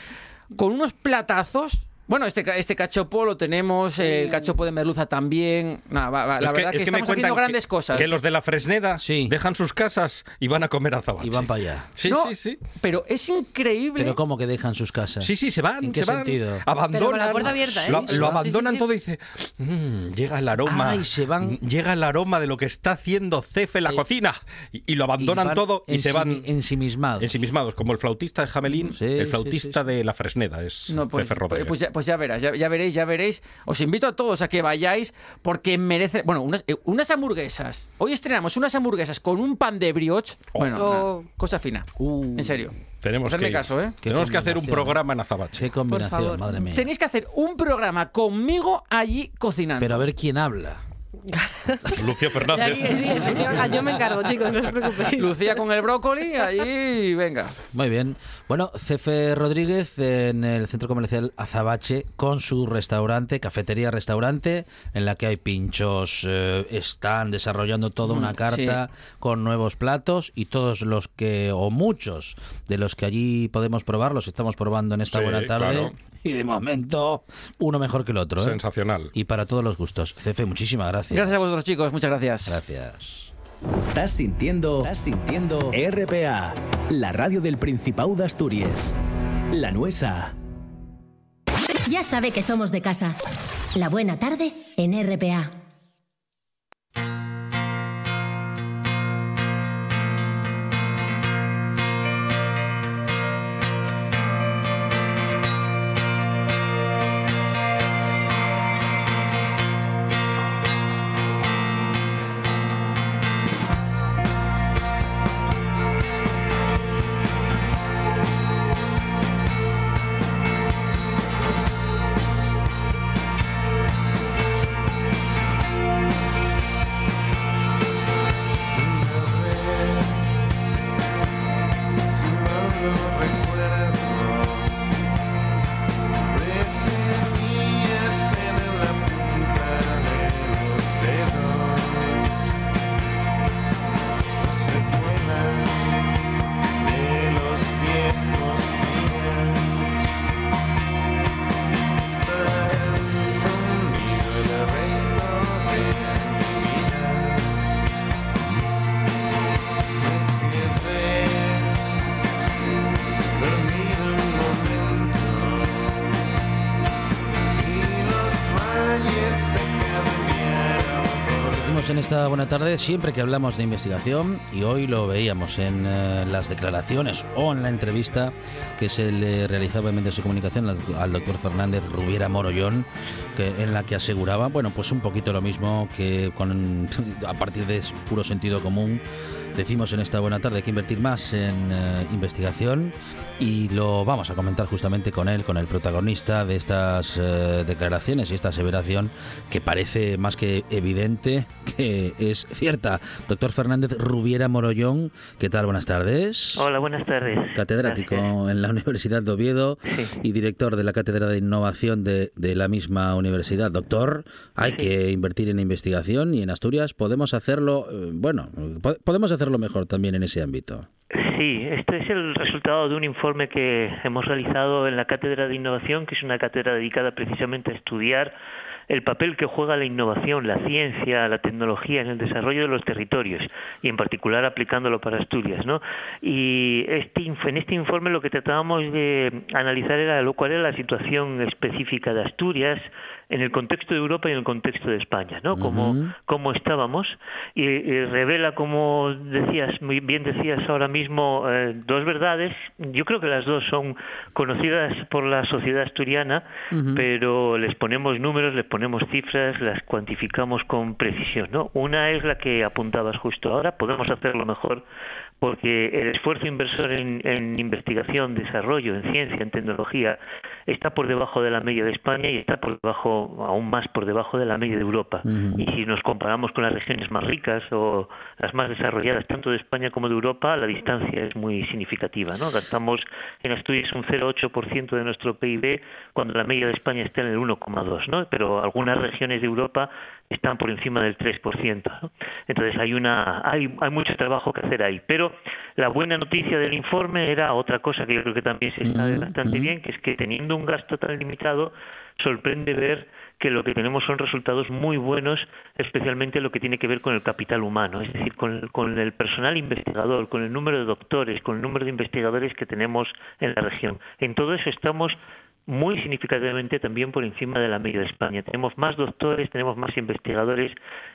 con unos platazos. Bueno, este, este cachopo lo tenemos, el cachopo de merluza también. Nada, va- va, la Es verdad que, es que estamos haciendo grandes que, cosas. que los de la Fresneda Sí. dejan sus casas y van a comer azabache. Y van para allá. Sí, No, sí, sí. Pero es increíble. Pero ¿cómo que dejan sus casas? Sí, sí, se van, ¿En qué se van, sentido? abandonan. Pero con la puerta abierta, ¿eh? Lo, abandonan sí, sí. todo y dice, "Mm, llega el aroma. Ay, se van- mm, Llega el aroma de lo que está haciendo Cefe en la Eh, cosina. Y, y lo abandonan todo y se van ensimi- ensimismados. ensimismados, como el flautista de Jamelín, el flautista de la Fresneda, es No, pues, Cefe Rodríguez. pues ya, pues ya verás, ya, ya veréis, ya veréis. Os invito a todos a que vayáis porque merece. Bueno, unas, eh, unas hamburguesas. Hoy estrenamos unas hamburguesas con un pan de brioche. Bueno, Oh. una cosa fina. Uh. en serio. tenemos que, caso, ¿eh? Tenemos que hacer un programa en Azabache. Qué combinación, madre mía. Tenéis que hacer un programa conmigo allí cocinando. Pero a ver quién habla. Lucía Fernández. yo me encargo, chicos, no os preocupéis. Lucía con el brócoli, ahí venga. Muy bien. Bueno, Cefe Rodríguez en el centro comercial Azabache con su restaurante, cafetería restaurante, en la que hay pinchos, eh, están desarrollando toda una mm, carta con nuevos platos y todos los que, o muchos de los que allí podemos probar, los estamos probando en esta buena tarde. Y de momento, uno mejor que el otro. ¿eh? Sensacional. Y para todos los gustos. Cefe, muchísimas gracias. Gracias a vosotros, chicos. Muchas gracias. Gracias. Estás sintiendo, estás sintiendo RPA, la radio del Principado de Asturias. La Nuesa. Ya sabe que somos de casa. La buena tarde en RPA. Esta buena tarde. Siempre que hablamos de investigación y hoy lo veíamos en eh, las declaraciones o en la entrevista que se le realizaba en medios de comunicación al, doctor Fernández Rubiera Morollón, en la que aseguraba, bueno, pues un poquito lo mismo que con, a partir de puro sentido común decimos en esta buena tarde que invertir más en eh, investigación y lo vamos a comentar justamente con él, con el protagonista de estas eh, declaraciones y esta aseveración que parece más que evidente que es cierta. Doctor Fernández Rubiera Morollón, ¿qué tal? Buenas tardes. Hola, buenas tardes. Catedrático en la Universidad de Oviedo y director de la Cátedra de Innovación de, de la misma universidad. Doctor, hay que invertir en investigación y en Asturias podemos hacerlo, eh, bueno, podemos hacerlo lo mejor también en ese ámbito. Sí, este es el resultado de un informe que hemos realizado en la Cátedra de Innovación, que es una cátedra dedicada precisamente a estudiar el papel que juega la innovación, la ciencia, la tecnología en el desarrollo de los territorios y en particular aplicándolo para Asturias, ¿no? Y este, en este informe lo que tratábamos de analizar era lo cuál era la situación específica de Asturias, en el contexto de Europa y en el contexto de España, ¿no? Cómo, estábamos y, revela, como decías, muy bien decías ahora mismo, eh, dos verdades. Yo creo que las dos son conocidas por la sociedad asturiana, pero les ponemos números, les ponemos cifras, las cuantificamos con precisión, ¿no? Una es la que apuntabas justo ahora, podemos hacerlo mejor porque el esfuerzo inversor en, investigación, desarrollo, en ciencia, en tecnología, está por debajo de la media de España y está por debajo, aún más por debajo de la media de Europa. Y si nos comparamos con las regiones más ricas o las más desarrolladas, tanto de España como de Europa, la distancia es muy significativa. ¿no? Gastamos en Asturias un 0,8% de nuestro PIB, cuando la media de España está en el 1,2%, ¿no? pero algunas regiones de Europa están por encima del 3%. Entonces hay, una, hay, hay mucho trabajo que hacer ahí. Pero la buena noticia del informe era otra cosa que yo creo que también se sabe bastante bien, que es que teniendo un gasto tan limitado, sorprende ver que lo que tenemos son resultados muy buenos, especialmente lo que tiene que ver con el capital humano, es decir, con, con, el personal investigador, con el número de doctores, con el número de investigadores que tenemos en la región. En todo eso estamos muy significativamente también por encima de la media de España. Tenemos más doctores, tenemos más investigadores,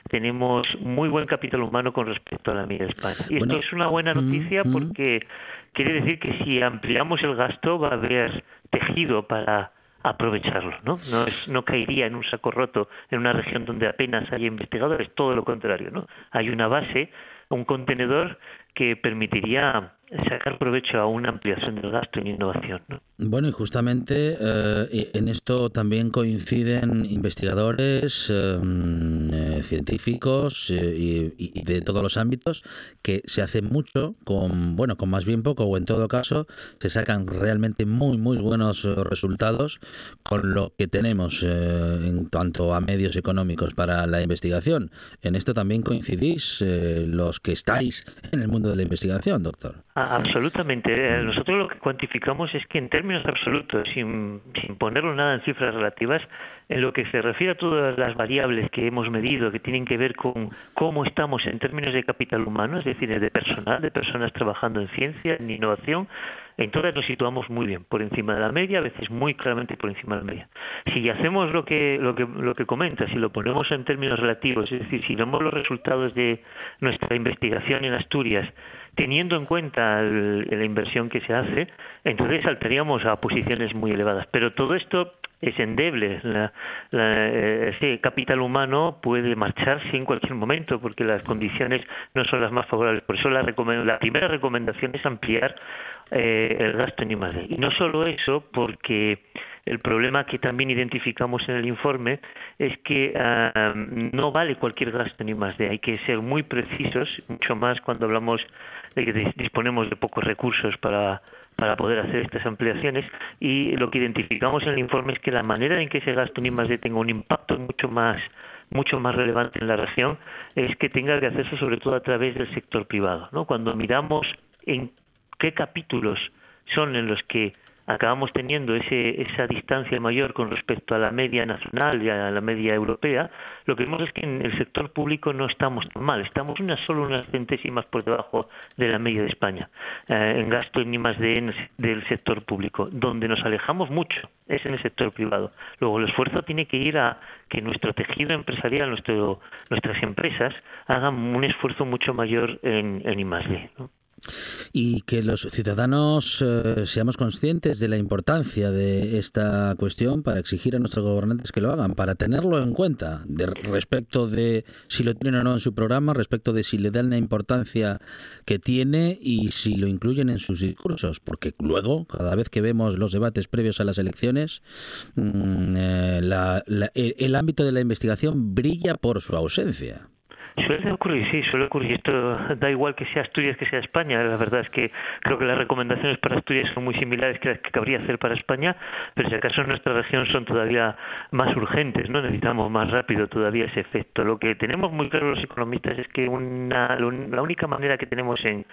tenemos muy buen capital humano con respecto a la media de España. Y esto es una buena noticia porque quiere decir que si ampliamos el gasto va a haber tejido para aprovecharlo, ¿no? No, es, no caería en un saco roto en una región donde apenas hay investigadores, todo lo contrario, ¿no? Hay una base, un contenedor que permitiría sacar provecho a una ampliación del gasto en innovación. Bueno, y justamente eh, en esto también coinciden investigadores, eh, mm, científicos y, y, de todos los ámbitos que se hace mucho con, bueno, con más bien poco o en todo caso se sacan realmente muy, muy buenos resultados con lo que tenemos en cuanto a medios económicos para la investigación. En esto también coincidís los que estáis en el mundo de la investigación, doctor. Absolutamente. Eh, nosotros lo que cuantificamos es que en términos absolutos, sin, sin ponerlo nada en cifras relativas, en lo que se refiere a todas las variables que hemos medido, que tienen que ver con cómo estamos en términos de capital humano, es decir, de personal, de personas trabajando en ciencia, en innovación, entonces nos situamos muy bien, por encima de la media, a veces muy claramente por encima de la media. Si hacemos lo que, lo que, lo que comenta, si lo ponemos en términos relativos, es decir, si vemos los resultados de nuestra investigación en Asturias, teniendo en cuenta la inversión que se hace, entonces saltaríamos a posiciones muy elevadas. Pero todo esto es endeble. ese capital humano puede marcharse en cualquier momento porque las condiciones no son las más favorables. Por eso la, la primera recomendación es ampliar eh, el gasto en I+D. Y no solo eso, porque el problema que también identificamos en el informe es que ah, no vale cualquier gasto en I+D. Hay que ser muy precisos, mucho más cuando hablamos de que disponemos de pocos recursos para para poder hacer estas ampliaciones y lo que identificamos en el informe es que la manera en que ese gasto en I+D tenga un impacto mucho más mucho más relevante en la región es que tenga que hacerse sobre todo a través del sector privado. ¿no? Cuando miramos en qué capítulos son en los que acabamos teniendo ese, esa distancia mayor con respecto a la media nacional y a la media europea, lo que vemos es que en el sector público no estamos tan mal, estamos unas solo unas centésimas por debajo de la media de España eh, en gasto en más de del sector público. Donde nos alejamos mucho es en el sector privado. Luego el esfuerzo tiene que ir a que nuestro tejido empresarial, nuestro, nuestras empresas hagan un esfuerzo mucho mayor en, en I+D. ¿no? Y que los ciudadanos eh, seamos conscientes de la importancia de esta cuestión para exigir a nuestros gobernantes que lo hagan, para tenerlo en cuenta de respecto de si lo tienen o no en su programa, respecto de si le dan la importancia que tiene y si lo incluyen en sus discursos, porque luego, cada vez que vemos los debates previos a las elecciones, mm, eh, el ámbito de la investigación brilla por su ausencia. Suele ocurrir, sí, suele ocurrir. Esto da igual que sea Asturias que sea España. La verdad es que creo que las recomendaciones para Asturias son muy similares que las que cabría hacer para España, pero si acaso en nuestra región son todavía más urgentes, ¿no? Necesitamos más rápido todavía ese efecto. Lo que tenemos muy claro los economistas es que una, la única manera que tenemos en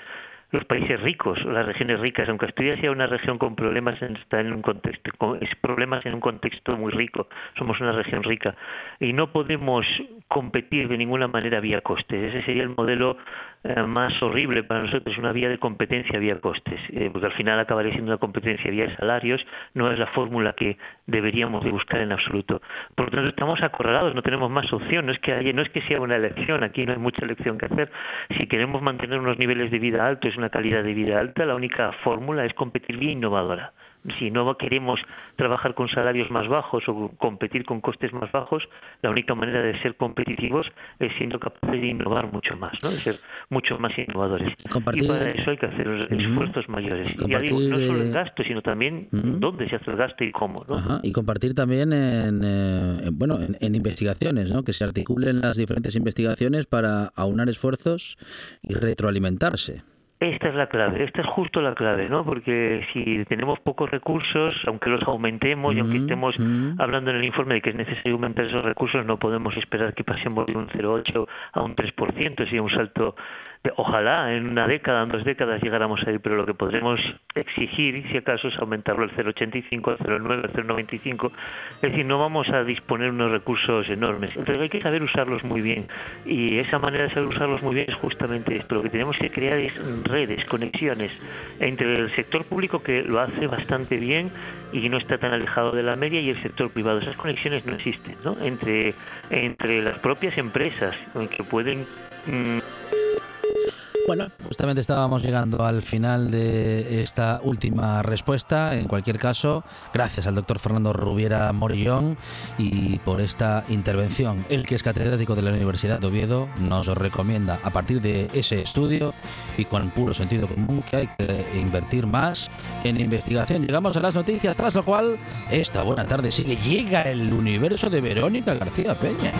los países ricos, las regiones ricas, aunque Asturias sea una región con problemas, está en un contexto, con, problemas en un contexto muy rico, somos una región rica y no podemos competir de ninguna manera vía costes. Ese sería el modelo más horrible para nosotros, una vía de competencia vía costes, eh, porque al final acabaría siendo una competencia vía salarios, no es la fórmula que deberíamos de buscar en absoluto. Por lo tanto, estamos acorralados, no tenemos más opción, no es que haya, no es que sea una elección, aquí no hay mucha elección que hacer. Si queremos mantener unos niveles de vida altos, una calidad de vida alta, la única fórmula es competir vía innovadora si no queremos trabajar con salarios más bajos o competir con costes más bajos, la única manera de ser competitivos es siendo capaces de innovar mucho más, ¿no? de ser mucho más innovadores. y para eso hay que hacer esfuerzos mayores. Y ya digo, no solo el gasto, sino también dónde se hace el gasto y cómo. ¿no? Y compartir también en, eh, bueno, en, investigaciones, ¿no? que se articulen las diferentes investigaciones para aunar esfuerzos y retroalimentarse. Esta es la clave, esta es justo la clave, ¿no? Porque si tenemos pocos recursos, aunque los aumentemos y aunque estemos hablando en el informe de que es necesario aumentar esos recursos, no podemos esperar que pasemos de un 0,8 a un 3%, sería un salto Ojalá en una década, en dos décadas llegáramos ahí, pero lo que podremos exigir, si acaso, es aumentarlo al 0,85, al 0,9, al 0,95. Es decir, no vamos a disponer unos recursos enormes. Entonces hay que saber usarlos muy bien. Y esa manera de saber usarlos muy bien es justamente esto. Lo que tenemos que crear es redes, conexiones entre el sector público, que lo hace bastante bien y no está tan alejado de la media, y el sector privado. Esas conexiones no existen, ¿no? Entre, entre las propias empresas, que pueden... Mm, Bueno, justamente estábamos llegando al final de esta última respuesta. En cualquier caso, gracias al doctor Fernando Rubiera Morillón y por esta intervención. El que es catedrático de la Universidad de Oviedo nos recomienda a partir de ese estudio y con puro sentido común que hay que invertir más en investigación. Llegamos a las noticias, tras lo cual esta buena tarde sigue. Llega el universo de Verónica García Peña.